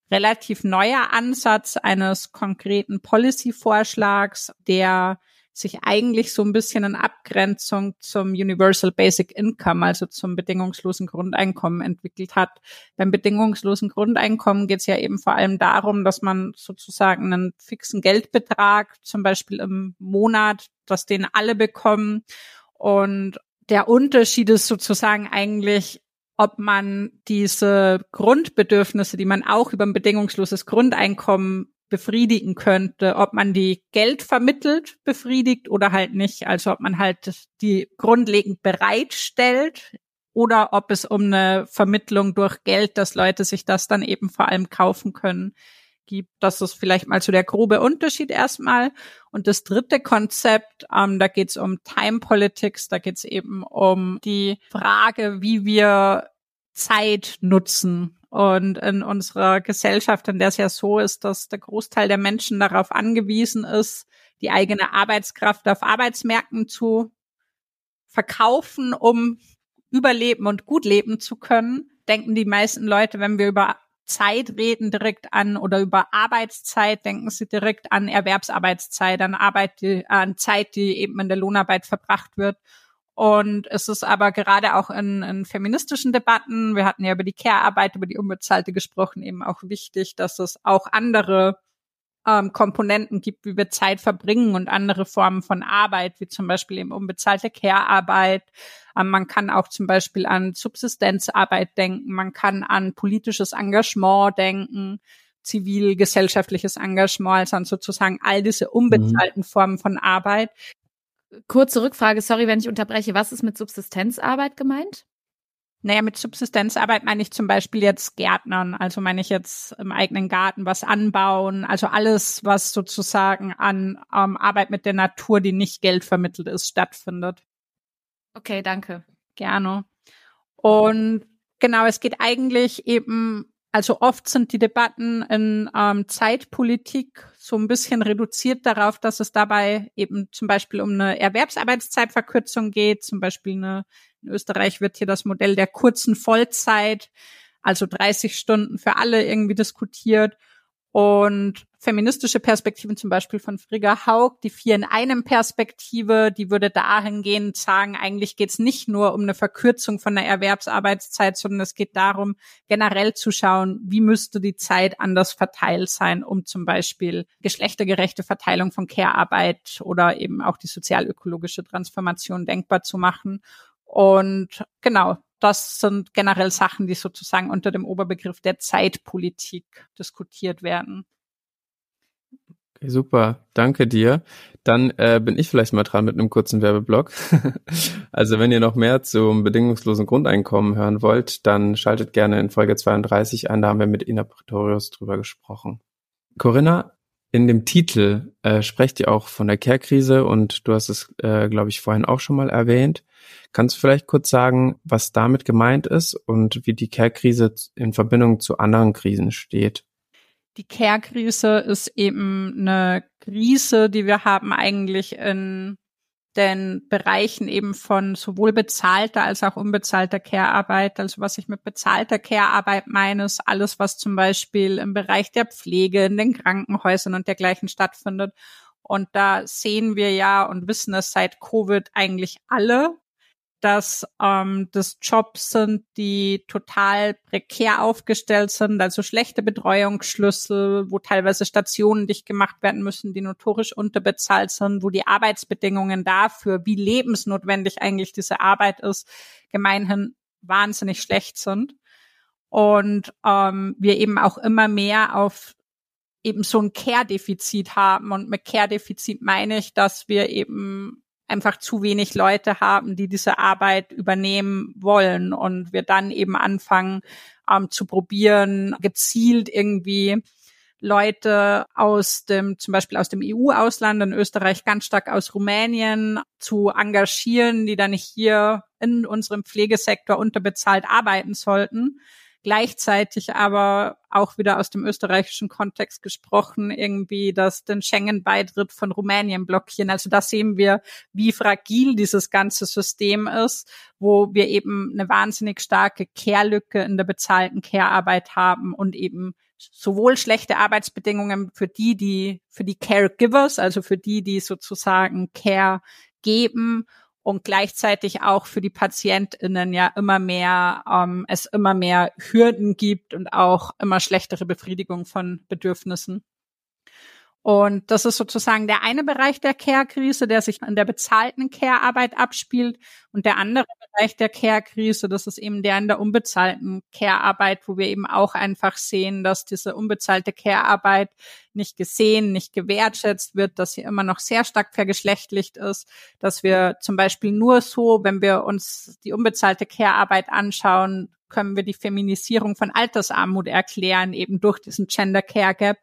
relativ neuer Ansatz eines konkreten Policy-Vorschlags, der sich eigentlich so ein bisschen in Abgrenzung zum Universal Basic Income, also zum bedingungslosen Grundeinkommen entwickelt hat. Beim bedingungslosen Grundeinkommen geht es ja eben vor allem darum, dass man sozusagen einen fixen Geldbetrag, zum Beispiel im Monat, dass den alle bekommen. Und der Unterschied ist sozusagen eigentlich, ob man diese Grundbedürfnisse, die man auch über ein bedingungsloses Grundeinkommen befriedigen könnte, ob man die Geld vermittelt befriedigt oder halt nicht. Also ob man halt die grundlegend bereitstellt oder ob es um eine Vermittlung durch Geld, dass Leute sich das dann eben vor allem kaufen können, gibt. Das ist vielleicht mal so der grobe Unterschied erstmal. Und das dritte Konzept, ähm, da geht es um Time Politics, da geht es eben um die Frage, wie wir Zeit nutzen und in unserer Gesellschaft, in der es ja so ist, dass der Großteil der Menschen darauf angewiesen ist, die eigene Arbeitskraft auf Arbeitsmärkten zu verkaufen, um überleben und gut leben zu können, denken die meisten Leute, wenn wir über Zeit reden, direkt an oder über Arbeitszeit, denken sie direkt an Erwerbsarbeitszeit, an Arbeit, die, an Zeit, die eben in der Lohnarbeit verbracht wird. Und es ist aber gerade auch in, in feministischen Debatten, wir hatten ja über die Care-Arbeit, über die Unbezahlte gesprochen, eben auch wichtig, dass es auch andere ähm, Komponenten gibt, wie wir Zeit verbringen und andere Formen von Arbeit, wie zum Beispiel eben unbezahlte Care-Arbeit. Ähm, man kann auch zum Beispiel an Subsistenzarbeit denken, man kann an politisches Engagement denken zivilgesellschaftliches Engagement, also an sozusagen all diese mhm. unbezahlten mhm. Formen von Arbeit, kurze Rückfrage, sorry, wenn ich unterbreche. Was ist mit Subsistenzarbeit gemeint? Naja, mit Subsistenzarbeit meine ich zum Beispiel jetzt Gärtnern, also meine ich jetzt im eigenen Garten was anbauen, also alles, was sozusagen an ähm, Arbeit mit der Natur, die nicht Geld vermittelt ist, stattfindet. Okay, danke. Gerne. Und genau, es geht eigentlich eben also oft sind die Debatten in ähm, Zeitpolitik so ein bisschen reduziert darauf, dass es dabei eben zum Beispiel um eine Erwerbsarbeitszeitverkürzung geht. Zum Beispiel eine, in Österreich wird hier das Modell der kurzen Vollzeit, also 30 Stunden für alle irgendwie diskutiert. Und feministische Perspektiven zum Beispiel von Frigga Haug, die vier in einem Perspektive, die würde dahingehend sagen, eigentlich geht es nicht nur um eine Verkürzung von der Erwerbsarbeitszeit, sondern es geht darum, generell zu schauen, wie müsste die Zeit anders verteilt sein, um zum Beispiel geschlechtergerechte Verteilung von Care-Arbeit oder eben auch die sozialökologische Transformation denkbar zu machen. Und genau, das sind generell Sachen, die sozusagen unter dem Oberbegriff der Zeitpolitik diskutiert werden. Okay, super, danke dir. Dann äh, bin ich vielleicht mal dran mit einem kurzen Werbeblock. also wenn ihr noch mehr zum bedingungslosen Grundeinkommen hören wollt, dann schaltet gerne in Folge 32 ein, da haben wir mit Ina Pretorius drüber gesprochen. Corinna, in dem Titel äh, sprecht ihr auch von der Care-Krise und du hast es, äh, glaube ich, vorhin auch schon mal erwähnt. Kannst du vielleicht kurz sagen, was damit gemeint ist und wie die Care-Krise in Verbindung zu anderen Krisen steht? Die Care-Krise ist eben eine Krise, die wir haben eigentlich in den Bereichen eben von sowohl bezahlter als auch unbezahlter Care-Arbeit. Also was ich mit bezahlter Care-Arbeit meine, ist alles, was zum Beispiel im Bereich der Pflege, in den Krankenhäusern und dergleichen stattfindet. Und da sehen wir ja und wissen es seit Covid eigentlich alle, dass ähm, das Jobs sind, die total prekär aufgestellt sind, also schlechte Betreuungsschlüssel, wo teilweise Stationen dicht gemacht werden müssen, die notorisch unterbezahlt sind, wo die Arbeitsbedingungen dafür, wie lebensnotwendig eigentlich diese Arbeit ist, gemeinhin wahnsinnig schlecht sind. Und ähm, wir eben auch immer mehr auf eben so ein Care-Defizit haben. Und mit Care-Defizit meine ich, dass wir eben einfach zu wenig Leute haben, die diese Arbeit übernehmen wollen. Und wir dann eben anfangen ähm, zu probieren, gezielt irgendwie Leute aus dem, zum Beispiel aus dem EU-Ausland, in Österreich ganz stark aus Rumänien zu engagieren, die dann hier in unserem Pflegesektor unterbezahlt arbeiten sollten gleichzeitig aber auch wieder aus dem österreichischen Kontext gesprochen, irgendwie, dass den Schengen-Beitritt von Rumänien blockieren. Also da sehen wir, wie fragil dieses ganze System ist, wo wir eben eine wahnsinnig starke Care-Lücke in der bezahlten Care-Arbeit haben und eben sowohl schlechte Arbeitsbedingungen für die, die, für die Caregivers, also für die, die sozusagen Care geben und gleichzeitig auch für die PatientInnen ja immer mehr, ähm, es immer mehr Hürden gibt und auch immer schlechtere Befriedigung von Bedürfnissen. Und das ist sozusagen der eine Bereich der Care-Krise, der sich in der bezahlten Care-Arbeit abspielt. Und der andere Bereich der Care-Krise, das ist eben der in der unbezahlten Care-Arbeit, wo wir eben auch einfach sehen, dass diese unbezahlte Care-Arbeit nicht gesehen, nicht gewertschätzt wird, dass sie immer noch sehr stark vergeschlechtlicht ist, dass wir zum Beispiel nur so, wenn wir uns die unbezahlte Care-Arbeit anschauen, können wir die Feminisierung von Altersarmut erklären, eben durch diesen Gender Care Gap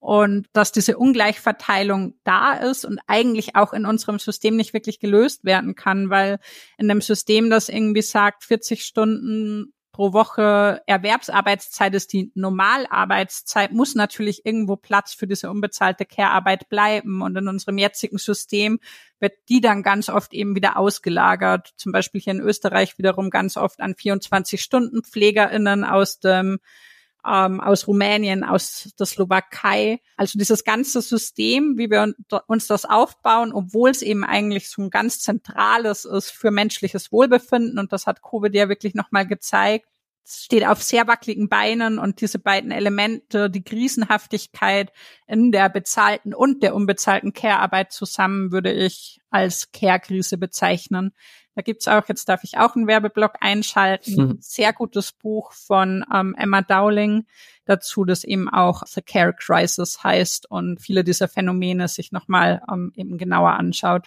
und dass diese Ungleichverteilung da ist und eigentlich auch in unserem System nicht wirklich gelöst werden kann, weil in einem System, das irgendwie sagt, 40 Stunden pro Woche Erwerbsarbeitszeit ist die Normalarbeitszeit, muss natürlich irgendwo Platz für diese unbezahlte Care-Arbeit bleiben. Und in unserem jetzigen System wird die dann ganz oft eben wieder ausgelagert. Zum Beispiel hier in Österreich wiederum ganz oft an 24 Stunden PflegerInnen aus dem ähm, aus Rumänien, aus der Slowakei. Also dieses ganze System, wie wir uns das aufbauen, obwohl es eben eigentlich so ein ganz zentrales ist für menschliches Wohlbefinden. Und das hat Covid ja wirklich nochmal gezeigt. Es steht auf sehr wackeligen Beinen und diese beiden Elemente, die Krisenhaftigkeit in der bezahlten und der unbezahlten Care-Arbeit zusammen, würde ich als Care-Krise bezeichnen. Da gibt's auch, jetzt darf ich auch einen Werbeblock einschalten, mhm. sehr gutes Buch von ähm, Emma Dowling dazu, das eben auch The Care Crisis heißt und viele dieser Phänomene sich nochmal ähm, eben genauer anschaut.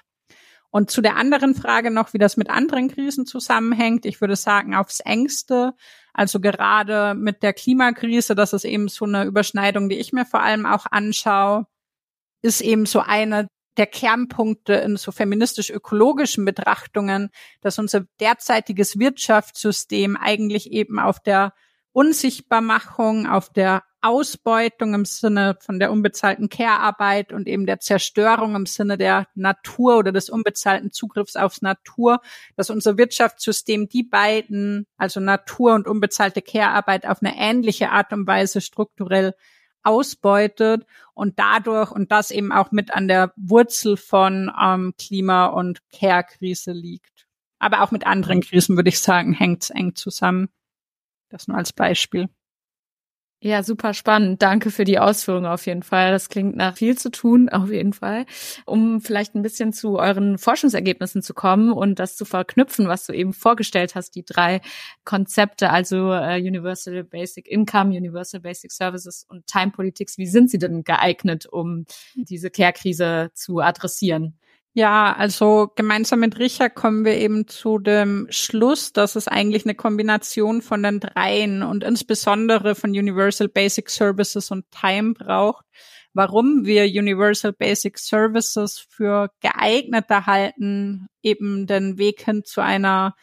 Und zu der anderen Frage noch, wie das mit anderen Krisen zusammenhängt. Ich würde sagen, aufs engste. Also gerade mit der Klimakrise, das ist eben so eine Überschneidung, die ich mir vor allem auch anschaue, ist eben so eine der Kernpunkte in so feministisch-ökologischen Betrachtungen, dass unser derzeitiges Wirtschaftssystem eigentlich eben auf der Unsichtbarmachung, auf der Ausbeutung im Sinne von der unbezahlten Care-Arbeit und eben der Zerstörung im Sinne der Natur oder des unbezahlten Zugriffs aufs Natur, dass unser Wirtschaftssystem die beiden, also Natur und unbezahlte Care-Arbeit auf eine ähnliche Art und Weise strukturell ausbeutet und dadurch und das eben auch mit an der Wurzel von ähm, Klima- und Care-Krise liegt. Aber auch mit anderen Krisen, würde ich sagen, hängt es eng zusammen. Das nur als Beispiel. Ja, super spannend. Danke für die Ausführung auf jeden Fall. Das klingt nach viel zu tun, auf jeden Fall. Um vielleicht ein bisschen zu euren Forschungsergebnissen zu kommen und das zu verknüpfen, was du eben vorgestellt hast, die drei Konzepte, also uh, Universal Basic Income, Universal Basic Services und Time Politics. Wie sind sie denn geeignet, um diese Care-Krise zu adressieren? Ja, also gemeinsam mit Richard kommen wir eben zu dem Schluss, dass es eigentlich eine Kombination von den dreien und insbesondere von Universal Basic Services und Time braucht. Warum wir Universal Basic Services für geeigneter halten, eben den Weg hin zu einer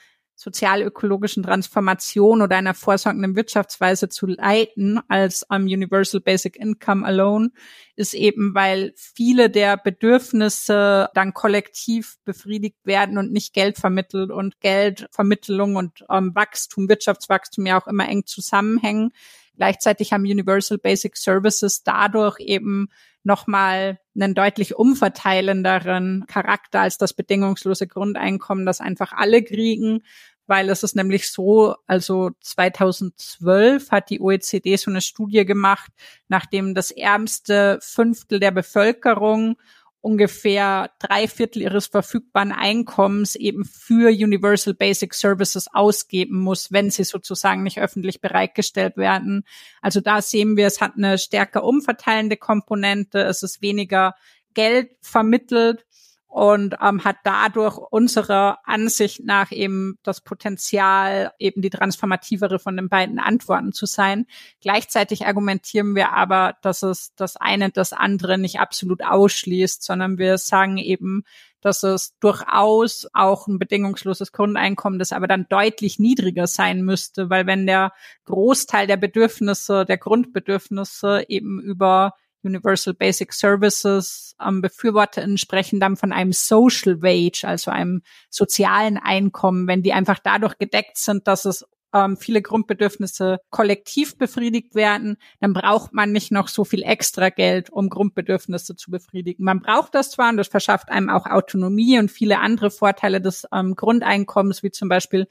sozialökologischen Transformation oder einer vorsorgenden Wirtschaftsweise zu leiten als am Universal Basic Income alone, ist eben, weil viele der Bedürfnisse dann kollektiv befriedigt werden und nicht Geld vermittelt und Geldvermittlung und ähm, Wachstum, Wirtschaftswachstum ja auch immer eng zusammenhängen. Gleichzeitig haben Universal Basic Services dadurch eben nochmal einen deutlich umverteilenderen Charakter als das bedingungslose Grundeinkommen, das einfach alle kriegen, weil es ist nämlich so, also 2012 hat die OECD so eine Studie gemacht, nachdem das ärmste Fünftel der Bevölkerung ungefähr drei Viertel ihres verfügbaren Einkommens eben für Universal Basic Services ausgeben muss, wenn sie sozusagen nicht öffentlich bereitgestellt werden. Also da sehen wir, es hat eine stärker umverteilende Komponente, es ist weniger Geld vermittelt und ähm, hat dadurch unserer Ansicht nach eben das Potenzial, eben die transformativere von den beiden Antworten zu sein. Gleichzeitig argumentieren wir aber, dass es das eine das andere nicht absolut ausschließt, sondern wir sagen eben, dass es durchaus auch ein bedingungsloses Grundeinkommen, das aber dann deutlich niedriger sein müsste, weil wenn der Großteil der Bedürfnisse, der Grundbedürfnisse eben über Universal Basic Services ähm, BefürworterInnen sprechen dann von einem Social Wage, also einem sozialen Einkommen, wenn die einfach dadurch gedeckt sind, dass es ähm, viele Grundbedürfnisse kollektiv befriedigt werden, dann braucht man nicht noch so viel extra Geld, um Grundbedürfnisse zu befriedigen. Man braucht das zwar und das verschafft einem auch Autonomie und viele andere Vorteile des ähm, Grundeinkommens, wie zum Beispiel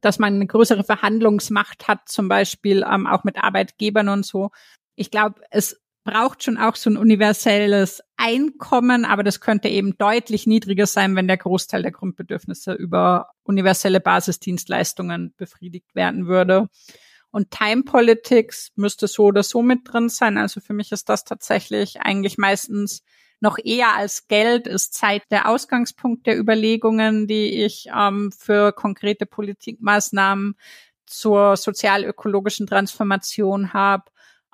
dass man eine größere Verhandlungsmacht hat, zum Beispiel ähm, auch mit Arbeitgebern und so. Ich glaube, es braucht schon auch so ein universelles Einkommen, aber das könnte eben deutlich niedriger sein, wenn der Großteil der Grundbedürfnisse über universelle Basisdienstleistungen befriedigt werden würde. Und Time Politics müsste so oder so mit drin sein. Also für mich ist das tatsächlich eigentlich meistens noch eher als Geld ist Zeit der Ausgangspunkt der Überlegungen, die ich ähm, für konkrete Politikmaßnahmen zur sozialökologischen Transformation habe.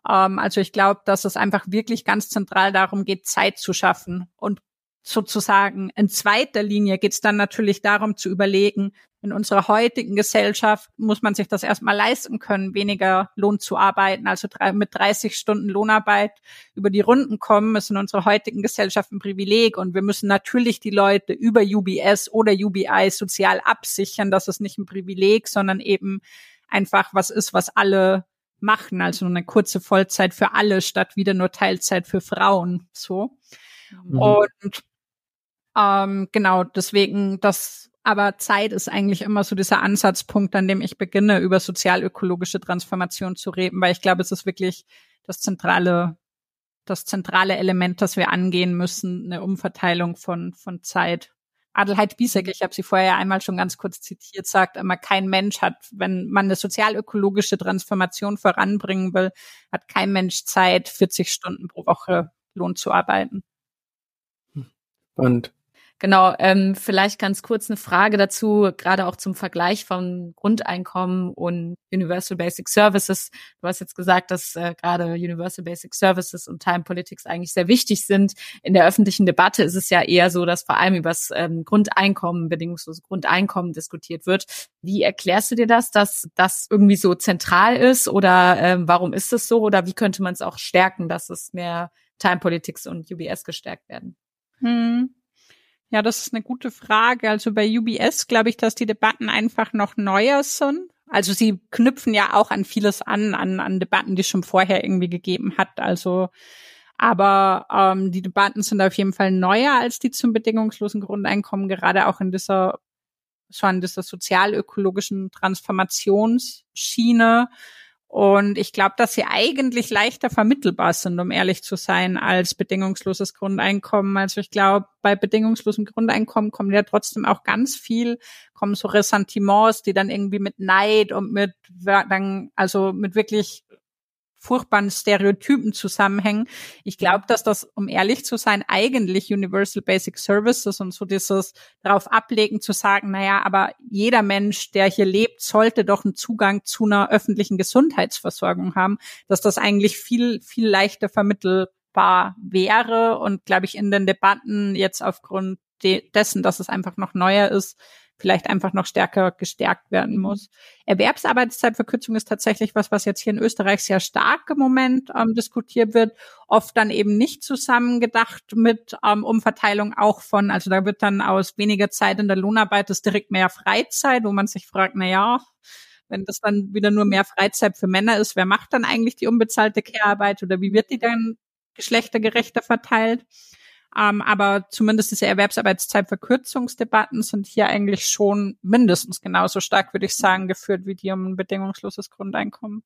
Ähm, also ich glaube, dass es einfach wirklich ganz zentral darum geht, Zeit zu schaffen. Und sozusagen in zweiter Linie geht es dann natürlich darum zu überlegen, in unserer heutigen Gesellschaft muss man sich das erstmal leisten können, weniger Lohn zu arbeiten, also mit 30 Stunden Lohnarbeit über die Runden kommen, ist in unserer heutigen Gesellschaft ein Privileg und wir müssen natürlich die Leute über UBS oder UBI sozial absichern, dass es nicht ein Privileg, sondern eben einfach was ist, was alle machen, also eine kurze Vollzeit für alle statt wieder nur Teilzeit für Frauen. So. Mhm. Und ähm, genau, deswegen, das, aber Zeit ist eigentlich immer so dieser Ansatzpunkt, an dem ich beginne, über sozialökologische Transformation zu reden, weil ich glaube, es ist wirklich das zentrale, das zentrale Element, das wir angehen müssen, eine Umverteilung von, von Zeit. Adelheid Biesek, ich habe sie vorher einmal schon ganz kurz zitiert, sagt immer, kein Mensch hat, wenn man eine sozialökologische Transformation voranbringen will, hat kein Mensch Zeit, 40 Stunden pro Woche Lohn zu arbeiten. Und Genau, ähm, vielleicht ganz kurz eine Frage dazu, gerade auch zum Vergleich von Grundeinkommen und Universal Basic Services. Du hast jetzt gesagt, dass äh, gerade Universal Basic Services und Time Politics eigentlich sehr wichtig sind. In der öffentlichen Debatte ist es ja eher so, dass vor allem über das ähm, Grundeinkommen, bedingungsloses Grundeinkommen diskutiert wird. Wie erklärst du dir das, dass das irgendwie so zentral ist oder ähm, warum ist es so oder wie könnte man es auch stärken, dass es mehr Time Politics und UBS gestärkt werden? Hm. Ja, das ist eine gute Frage. Also bei UBS glaube ich, dass die Debatten einfach noch neuer sind. Also sie knüpfen ja auch an vieles an, an, an Debatten, die es schon vorher irgendwie gegeben hat. Also, aber ähm, die Debatten sind auf jeden Fall neuer als die zum bedingungslosen Grundeinkommen, gerade auch in dieser schon dieser sozialökologischen Transformationsschiene. Und ich glaube, dass sie eigentlich leichter vermittelbar sind, um ehrlich zu sein, als bedingungsloses Grundeinkommen. Also ich glaube, bei bedingungslosem Grundeinkommen kommen ja trotzdem auch ganz viel, kommen so Ressentiments, die dann irgendwie mit Neid und mit dann, also mit wirklich furchtbaren Stereotypen zusammenhängen. Ich glaube, dass das, um ehrlich zu sein, eigentlich Universal Basic Services und so dieses darauf ablegen zu sagen, naja, aber jeder Mensch, der hier lebt, sollte doch einen Zugang zu einer öffentlichen Gesundheitsversorgung haben, dass das eigentlich viel, viel leichter vermittelbar wäre und glaube ich in den Debatten jetzt aufgrund de dessen, dass es einfach noch neuer ist, vielleicht einfach noch stärker gestärkt werden mhm. muss. Erwerbsarbeitszeitverkürzung ist tatsächlich was, was jetzt hier in Österreich sehr stark im Moment ähm, diskutiert wird, oft dann eben nicht zusammengedacht mit ähm, Umverteilung auch von, also da wird dann aus weniger Zeit in der Lohnarbeit ist direkt mehr Freizeit, wo man sich fragt, na ja, wenn das dann wieder nur mehr Freizeit für Männer ist, wer macht dann eigentlich die unbezahlte Care-Arbeit oder wie wird die dann geschlechtergerechter verteilt? Ähm, aber zumindest diese Erwerbsarbeitszeitverkürzungsdebatten sind hier eigentlich schon mindestens genauso stark, würde ich sagen, geführt wie die um ein bedingungsloses Grundeinkommen.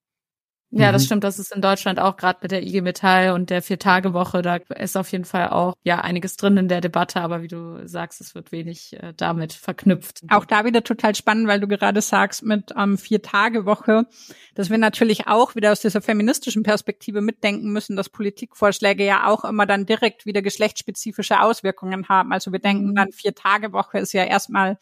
Ja, das mhm. stimmt. Das ist in Deutschland auch gerade mit der IG Metall und der Vier-Tage-Woche. Da ist auf jeden Fall auch ja einiges drin in der Debatte, aber wie du sagst, es wird wenig äh, damit verknüpft. Auch da wieder total spannend, weil du gerade sagst mit ähm, Vier-Tage-Woche, dass wir natürlich auch wieder aus dieser feministischen Perspektive mitdenken müssen, dass Politikvorschläge ja auch immer dann direkt wieder geschlechtsspezifische Auswirkungen haben. Also wir denken mhm. dann Vier-Tage-Woche ist ja erstmal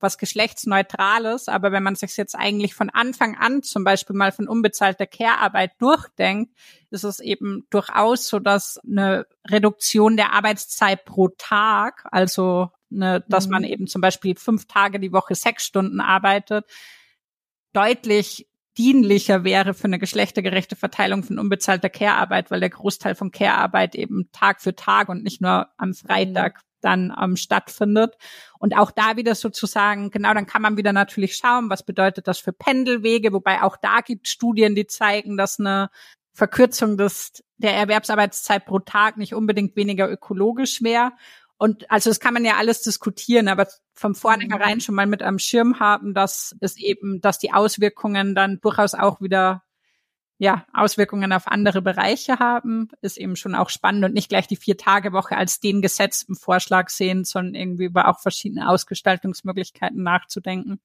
was Geschlechtsneutrales, aber wenn man sich jetzt eigentlich von Anfang an zum Beispiel mal von unbezahlter Care-Arbeit durchdenkt, ist es eben durchaus so, dass eine Reduktion der Arbeitszeit pro Tag, also eine, dass mhm. man eben zum Beispiel fünf Tage die Woche sechs Stunden arbeitet, deutlich dienlicher wäre für eine geschlechtergerechte Verteilung von unbezahlter Care-Arbeit, weil der Großteil von Care-Arbeit eben Tag für Tag und nicht nur am Freitag dann ähm, stattfindet. Und auch da wieder sozusagen, genau, dann kann man wieder natürlich schauen, was bedeutet das für Pendelwege, wobei auch da gibt Studien, die zeigen, dass eine Verkürzung des, der Erwerbsarbeitszeit pro Tag nicht unbedingt weniger ökologisch wäre. Und also das kann man ja alles diskutieren, aber von vornherein mhm. schon mal mit am Schirm haben, dass es eben, dass die Auswirkungen dann durchaus auch wieder ja, Auswirkungen auf andere Bereiche haben, ist eben schon auch spannend und nicht gleich die Vier-Tage-Woche als den gesetzten Vorschlag sehen, sondern irgendwie über auch verschiedene Ausgestaltungsmöglichkeiten nachzudenken.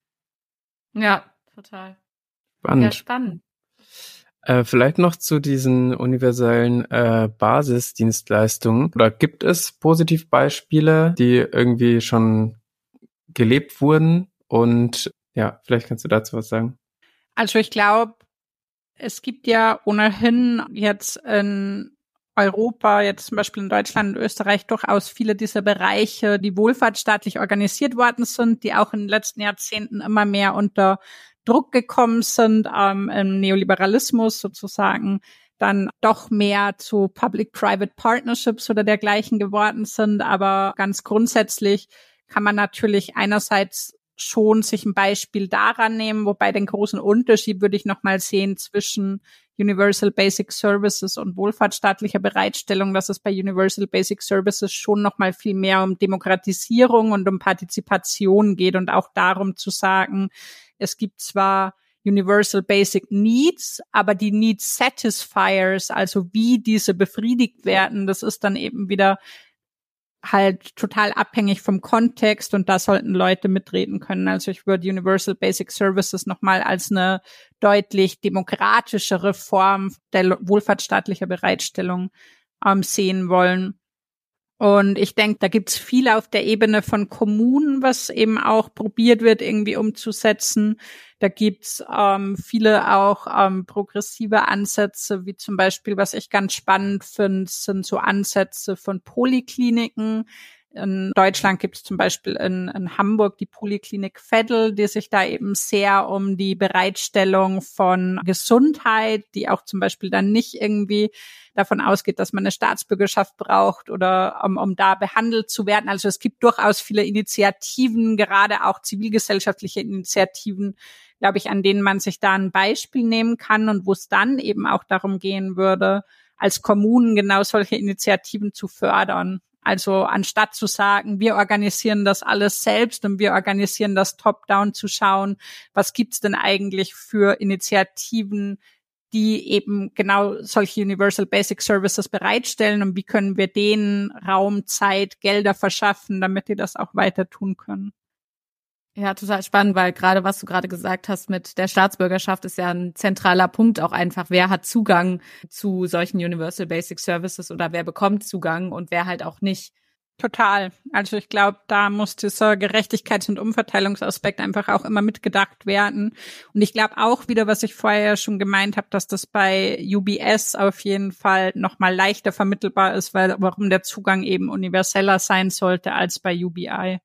Ja, total. Spannend. Ja, spannend. Äh, vielleicht noch zu diesen universellen äh, Basisdienstleistungen. Oder gibt es Positivbeispiele, die irgendwie schon gelebt wurden? Und ja, vielleicht kannst du dazu was sagen. Also ich glaube, es gibt ja ohnehin jetzt in Europa, jetzt zum Beispiel in Deutschland und Österreich, durchaus viele dieser Bereiche, die wohlfahrtsstaatlich organisiert worden sind, die auch in den letzten Jahrzehnten immer mehr unter Druck gekommen sind, ähm, im Neoliberalismus sozusagen dann doch mehr zu Public-Private Partnerships oder dergleichen geworden sind. Aber ganz grundsätzlich kann man natürlich einerseits schon sich ein Beispiel daran nehmen, wobei den großen Unterschied würde ich nochmal sehen zwischen Universal Basic Services und wohlfahrtsstaatlicher Bereitstellung, dass es bei Universal Basic Services schon nochmal viel mehr um Demokratisierung und um Partizipation geht und auch darum zu sagen, es gibt zwar Universal Basic Needs, aber die Needs Satisfiers, also wie diese befriedigt werden, das ist dann eben wieder halt total abhängig vom Kontext und da sollten Leute mitreden können. Also ich würde Universal Basic Services nochmal als eine deutlich demokratischere Form der wohlfahrtsstaatlicher Bereitstellung ähm, sehen wollen. Und ich denke, da gibt's viel auf der Ebene von Kommunen, was eben auch probiert wird, irgendwie umzusetzen. Da gibt's ähm, viele auch ähm, progressive Ansätze, wie zum Beispiel, was ich ganz spannend finde, sind so Ansätze von Polikliniken, in Deutschland gibt es zum Beispiel in, in, Hamburg die Poliklinik Veddel, die sich da eben sehr um die Bereitstellung von Gesundheit, die auch zum Beispiel dann nicht irgendwie davon ausgeht, dass man eine Staatsbürgerschaft braucht oder um, um da behandelt zu werden. Also es gibt durchaus viele Initiativen, gerade auch zivilgesellschaftliche Initiativen, glaube ich, an denen man sich da ein Beispiel nehmen kann und wo es dann eben auch darum gehen würde, als Kommunen genau solche Initiativen zu fördern. Also anstatt zu sagen, wir organisieren das alles selbst und wir organisieren das top-down zu schauen, was gibt's denn eigentlich für Initiativen, die eben genau solche Universal Basic Services bereitstellen und wie können wir denen Raum, Zeit, Gelder verschaffen, damit die das auch weiter tun können. Ja, total spannend, weil gerade was du gerade gesagt hast mit der Staatsbürgerschaft ist ja ein zentraler Punkt auch einfach. Wer hat Zugang zu solchen Universal Basic Services oder wer bekommt Zugang und wer halt auch nicht. Total. Also ich glaube, da muss dieser Gerechtigkeits- und Umverteilungsaspekt einfach auch immer mitgedacht werden. Und ich glaube auch wieder, was ich vorher schon gemeint habe, dass das bei UBS auf jeden Fall noch mal leichter vermittelbar ist, weil warum der Zugang eben universeller sein sollte als bei UBI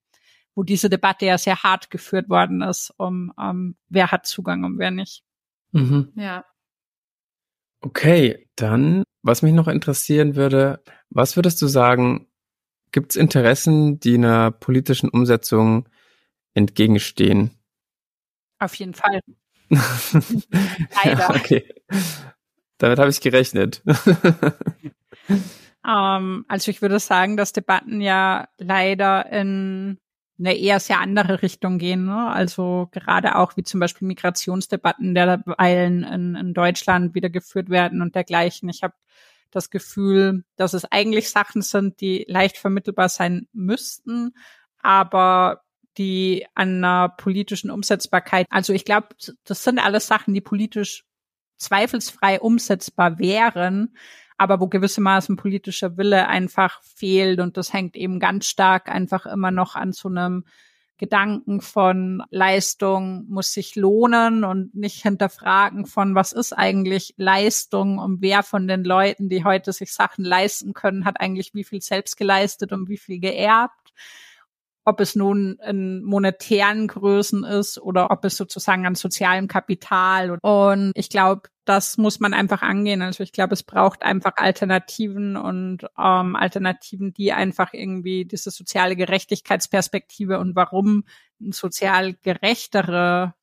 wo diese Debatte ja sehr hart geführt worden ist, um, um wer hat Zugang und wer nicht. Mhm. Ja. Okay, dann, was mich noch interessieren würde, was würdest du sagen, gibt es Interessen, die einer politischen Umsetzung entgegenstehen? Auf jeden Fall. Leider. okay. Damit habe ich gerechnet. Ähm, also ich würde sagen, dass Debatten ja leider in eine eher sehr andere Richtung gehen. Ne? Also gerade auch wie zum Beispiel Migrationsdebatten derweilen in, in Deutschland wieder geführt werden und dergleichen. Ich habe das Gefühl, dass es eigentlich Sachen sind, die leicht vermittelbar sein müssten, aber die an einer politischen Umsetzbarkeit, also ich glaube, das sind alles Sachen, die politisch zweifelsfrei umsetzbar wären, aber wo gewissermaßen politischer Wille einfach fehlt und das hängt eben ganz stark einfach immer noch an so einem Gedanken von Leistung muss sich lohnen und nicht hinterfragen von was ist eigentlich Leistung und wer von den Leuten, die heute sich Sachen leisten können, hat eigentlich wie viel selbst geleistet und wie viel geerbt ob es nun in monetären Größen ist oder ob es sozusagen an sozialem Kapital. Und ich glaube, das muss man einfach angehen. Also ich glaube, es braucht einfach Alternativen und ähm, Alternativen, die einfach irgendwie diese soziale Gerechtigkeitsperspektive und warum ein sozial gerechtere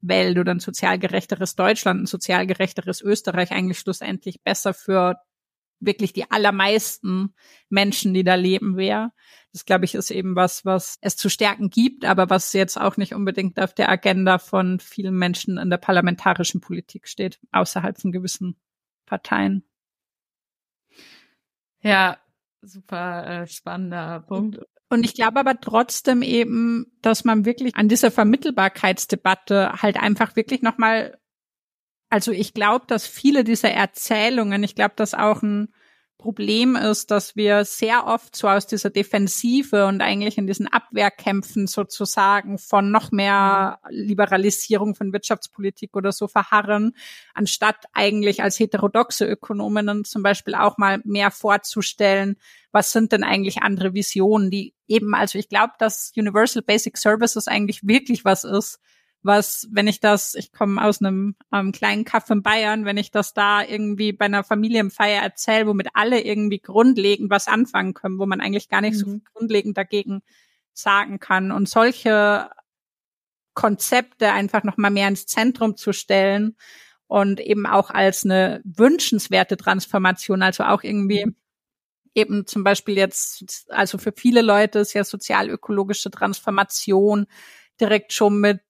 Welt oder ein sozial gerechteres Deutschland, ein sozial gerechteres Österreich eigentlich schlussendlich besser für wirklich die allermeisten Menschen, die da leben, wäre. Das, glaube ich, ist eben was, was es zu stärken gibt, aber was jetzt auch nicht unbedingt auf der Agenda von vielen Menschen in der parlamentarischen Politik steht, außerhalb von gewissen Parteien. Ja, super äh, spannender Punkt. Und ich glaube aber trotzdem eben, dass man wirklich an dieser Vermittelbarkeitsdebatte halt einfach wirklich nochmal also ich glaube, dass viele dieser Erzählungen, ich glaube, dass auch ein Problem ist, dass wir sehr oft so aus dieser Defensive und eigentlich in diesen Abwehrkämpfen sozusagen von noch mehr Liberalisierung von Wirtschaftspolitik oder so verharren, anstatt eigentlich als heterodoxe Ökonominnen zum Beispiel auch mal mehr vorzustellen, was sind denn eigentlich andere Visionen, die eben, also ich glaube, dass Universal Basic Services eigentlich wirklich was ist, was, wenn ich das, ich komme aus einem ähm, kleinen Kaff in Bayern, wenn ich das da irgendwie bei einer Familienfeier erzähle, womit alle irgendwie grundlegend was anfangen können, wo man eigentlich gar nicht mhm. so grundlegend dagegen sagen kann. Und solche Konzepte einfach nochmal mehr ins Zentrum zu stellen und eben auch als eine wünschenswerte Transformation, also auch irgendwie eben zum Beispiel jetzt, also für viele Leute ist ja sozialökologische Transformation direkt schon mit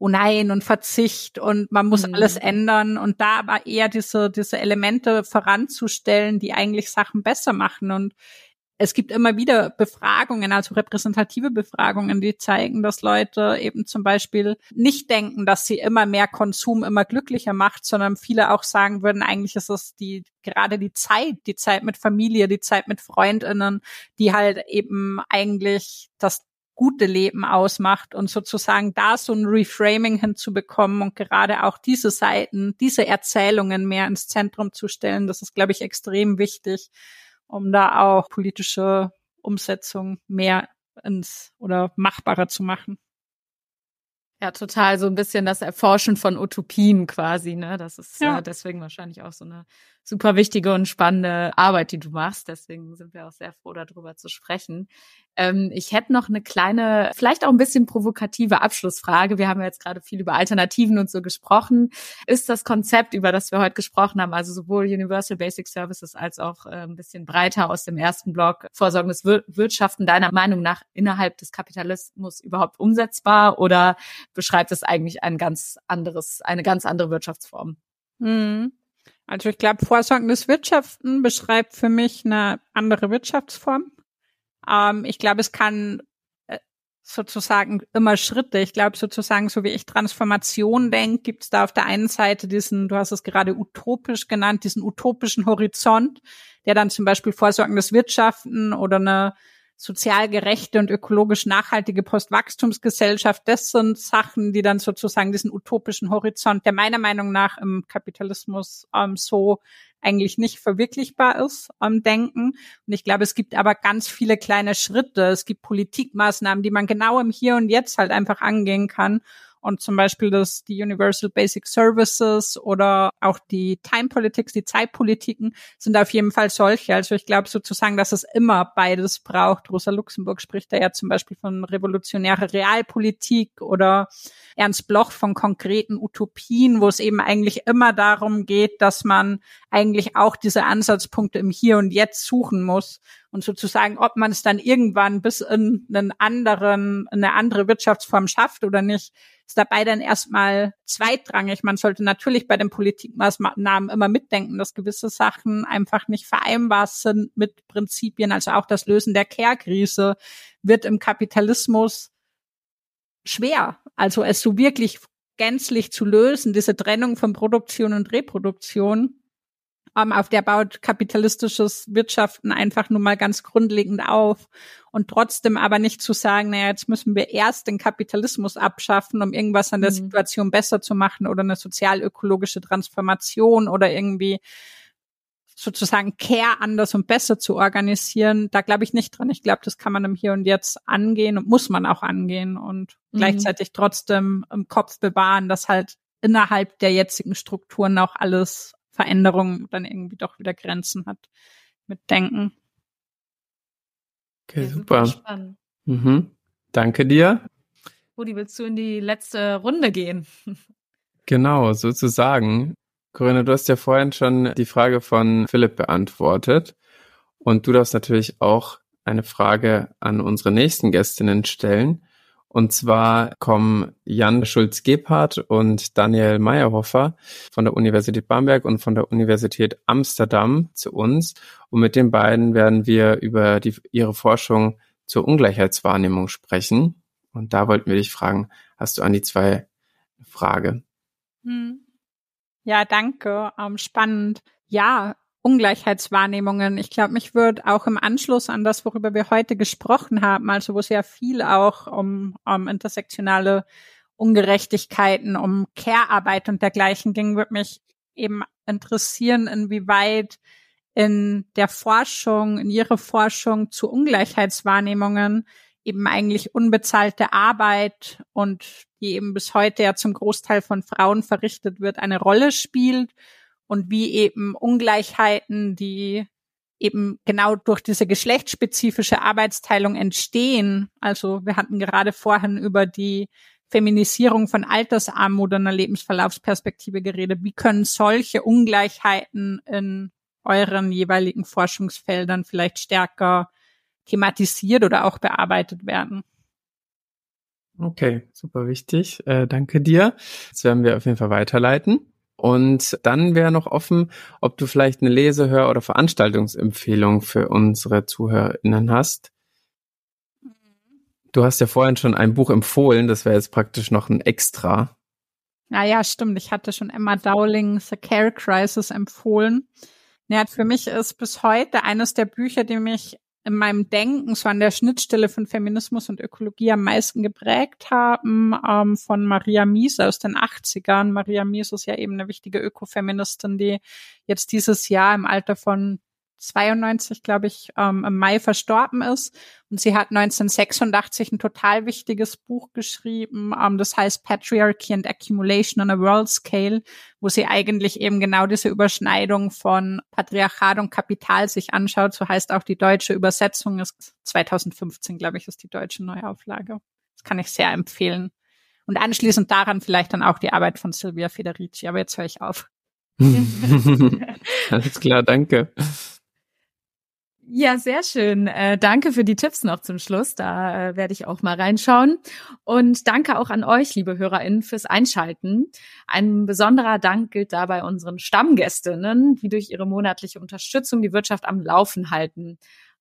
oh nein und Verzicht und man muss mhm. alles ändern und da aber eher diese, diese Elemente voranzustellen, die eigentlich Sachen besser machen und es gibt immer wieder Befragungen, also repräsentative Befragungen, die zeigen, dass Leute eben zum Beispiel nicht denken, dass sie immer mehr Konsum immer glücklicher macht, sondern viele auch sagen würden, eigentlich ist es die, gerade die Zeit, die Zeit mit Familie, die Zeit mit FreundInnen, die halt eben eigentlich das gute Leben ausmacht und sozusagen da so ein Reframing hinzubekommen und gerade auch diese Seiten, diese Erzählungen mehr ins Zentrum zu stellen, das ist, glaube ich, extrem wichtig, um da auch politische Umsetzung mehr ins oder machbarer zu machen. Ja, total. So ein bisschen das Erforschen von Utopien quasi, ne? Das ist ja. äh, deswegen wahrscheinlich auch so eine super wichtige und spannende Arbeit, die du machst. Deswegen sind wir auch sehr froh, darüber zu sprechen. Ähm, ich hätte noch eine kleine, vielleicht auch ein bisschen provokative Abschlussfrage. Wir haben ja jetzt gerade viel über Alternativen und so gesprochen. Ist das Konzept, über das wir heute gesprochen haben, also sowohl Universal Basic Services als auch äh, ein bisschen breiter aus dem ersten Block, vorsorgendes Wir Wirtschaften, deiner Meinung nach innerhalb des Kapitalismus überhaupt umsetzbar oder beschreibt es eigentlich ein ganz anderes, eine ganz andere Wirtschaftsform? Mhm. Also ich glaube, vorsorgendes Wirtschaften beschreibt für mich eine andere Wirtschaftsform. Ähm, ich glaube, es kann äh, sozusagen immer Schritte. Ich glaube sozusagen, so wie ich Transformation denke, gibt es da auf der einen Seite diesen, du hast es gerade utopisch genannt, diesen utopischen Horizont, der dann zum Beispiel vorsorgendes Wirtschaften oder eine sozial gerechte und ökologisch nachhaltige Postwachstumsgesellschaft, das sind Sachen, die dann sozusagen diesen utopischen Horizont, der meiner Meinung nach im Kapitalismus ähm, so eigentlich nicht verwirklichbar ist, ähm, denken. Und ich glaube, es gibt aber ganz viele kleine Schritte. Es gibt Politikmaßnahmen, die man genau im Hier und Jetzt halt einfach angehen kann Und zum Beispiel das, die Universal Basic Services oder auch die Time Politics, die Zeitpolitiken sind auf jeden Fall solche. Also ich glaube sozusagen, dass es immer beides braucht. Rosa Luxemburg spricht da ja zum Beispiel von revolutionärer Realpolitik oder Ernst Bloch von konkreten Utopien, wo es eben eigentlich immer darum geht, dass man eigentlich auch diese Ansatzpunkte im Hier und Jetzt suchen muss und sozusagen, ob man es dann irgendwann bis in einen anderen, eine andere Wirtschaftsform schafft oder nicht, ist dabei dann erstmal zweitrangig. Man sollte natürlich bei den Politikmaßnahmen immer mitdenken, dass gewisse Sachen einfach nicht vereinbar sind mit Prinzipien. Also auch das Lösen der Care-Krise wird im Kapitalismus schwer. Also es so wirklich gänzlich zu lösen, diese Trennung von Produktion und Reproduktion, ähm, auf der baut kapitalistisches Wirtschaften einfach nur mal ganz grundlegend auf. Und trotzdem aber nicht zu sagen, naja, jetzt müssen wir erst den Kapitalismus abschaffen, um irgendwas an der mhm. Situation besser zu machen oder eine sozial-ökologische Transformation oder irgendwie sozusagen Care anders und besser zu organisieren, da glaube ich nicht dran. Ich glaube, das kann man im Hier und Jetzt angehen und muss man auch angehen und mhm. gleichzeitig trotzdem im Kopf bewahren, dass halt innerhalb der jetzigen Strukturen auch alles Veränderung dann irgendwie doch wieder Grenzen hat mit Denken. Okay, ja, super. super mhm. Danke dir. Rudi, willst du in die letzte Runde gehen? Genau, sozusagen. Corinna, du hast ja vorhin schon die Frage von Philipp beantwortet. Und du darfst natürlich auch eine Frage an unsere nächsten Gästinnen stellen. Und zwar kommen Jan Schulz-Gebhardt und Daniel Meyerhofer von der Universität Bamberg und von der Universität Amsterdam zu uns. Und mit den beiden werden wir über die, ihre Forschung zur Ungleichheitswahrnehmung sprechen. Und da wollten wir dich fragen, hast du an die zwei Frage? Hm. Ja, danke. Ähm, spannend. Ja, Ungleichheitswahrnehmungen. Ich glaube, mich würde auch im Anschluss an das, worüber wir heute gesprochen haben, also wo es ja viel auch um, um intersektionale Ungerechtigkeiten, um Care-Arbeit und dergleichen ging, würde mich eben interessieren, inwieweit in der Forschung, in ihrer Forschung zu Ungleichheitswahrnehmungen eben eigentlich unbezahlte Arbeit und die eben bis heute ja zum Großteil von Frauen verrichtet wird, eine Rolle spielt und wie eben Ungleichheiten, die eben genau durch diese geschlechtsspezifische Arbeitsteilung entstehen. Also wir hatten gerade vorhin über die Feminisierung von Altersarmut in der Lebensverlaufsperspektive geredet. Wie können solche Ungleichheiten in euren jeweiligen Forschungsfeldern vielleicht stärker thematisiert oder auch bearbeitet werden? Okay, super wichtig. Äh, danke dir. Jetzt werden wir auf jeden Fall weiterleiten. Und dann wäre noch offen, ob du vielleicht eine Lese-, Hör- oder Veranstaltungsempfehlung für unsere ZuhörerInnen hast. Du hast ja vorhin schon ein Buch empfohlen, das wäre jetzt praktisch noch ein Extra. Naja, stimmt. Ich hatte schon Emma Dowling The Care Crisis empfohlen. Ja, für mich ist bis heute eines der Bücher, die mich in meinem Denken so an der Schnittstelle von Feminismus und Ökologie am meisten geprägt haben, ähm, von Maria Mies aus den 80ern. Maria Mies ist ja eben eine wichtige Ökofeministin, die jetzt dieses Jahr im Alter von 92, glaube ich, ähm, im Mai verstorben ist. Und sie hat 1986 ein total wichtiges Buch geschrieben, ähm, das heißt Patriarchy and Accumulation on a World Scale, wo sie eigentlich eben genau diese Überschneidung von Patriarchat und Kapital sich anschaut. So heißt auch die deutsche Übersetzung, ist 2015, glaube ich, ist die deutsche Neuauflage. Das kann ich sehr empfehlen. Und anschließend daran vielleicht dann auch die Arbeit von Silvia Federici. Aber jetzt höre ich auf. Alles klar, danke. Ja, sehr schön. Äh, danke für die Tipps noch zum Schluss. Da äh, werde ich auch mal reinschauen. Und danke auch an euch, liebe HörerInnen, fürs Einschalten. Ein besonderer Dank gilt dabei unseren Stammgästinnen, die durch ihre monatliche Unterstützung die Wirtschaft am Laufen halten.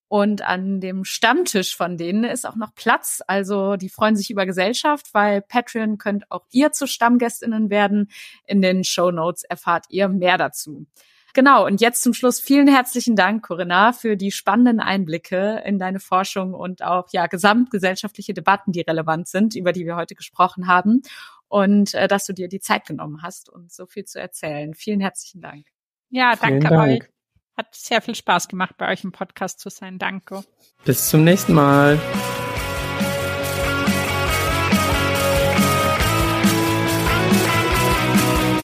Und an dem Stammtisch von denen ist auch noch Platz. Also die freuen sich über Gesellschaft, weil Patreon könnt auch ihr zu Stammgästinnen werden. In den Show Notes erfahrt ihr mehr dazu. Genau, und jetzt zum Schluss vielen herzlichen Dank, Corinna, für die spannenden Einblicke in deine Forschung und auch ja gesamtgesellschaftliche Debatten, die relevant sind, über die wir heute gesprochen haben. Und äh, dass du dir die Zeit genommen hast, uns so viel zu erzählen. Vielen herzlichen Dank. Ja, danke Dank. euch. Hat sehr viel Spaß gemacht, bei euch im Podcast zu sein. Danke. Bis zum nächsten Mal.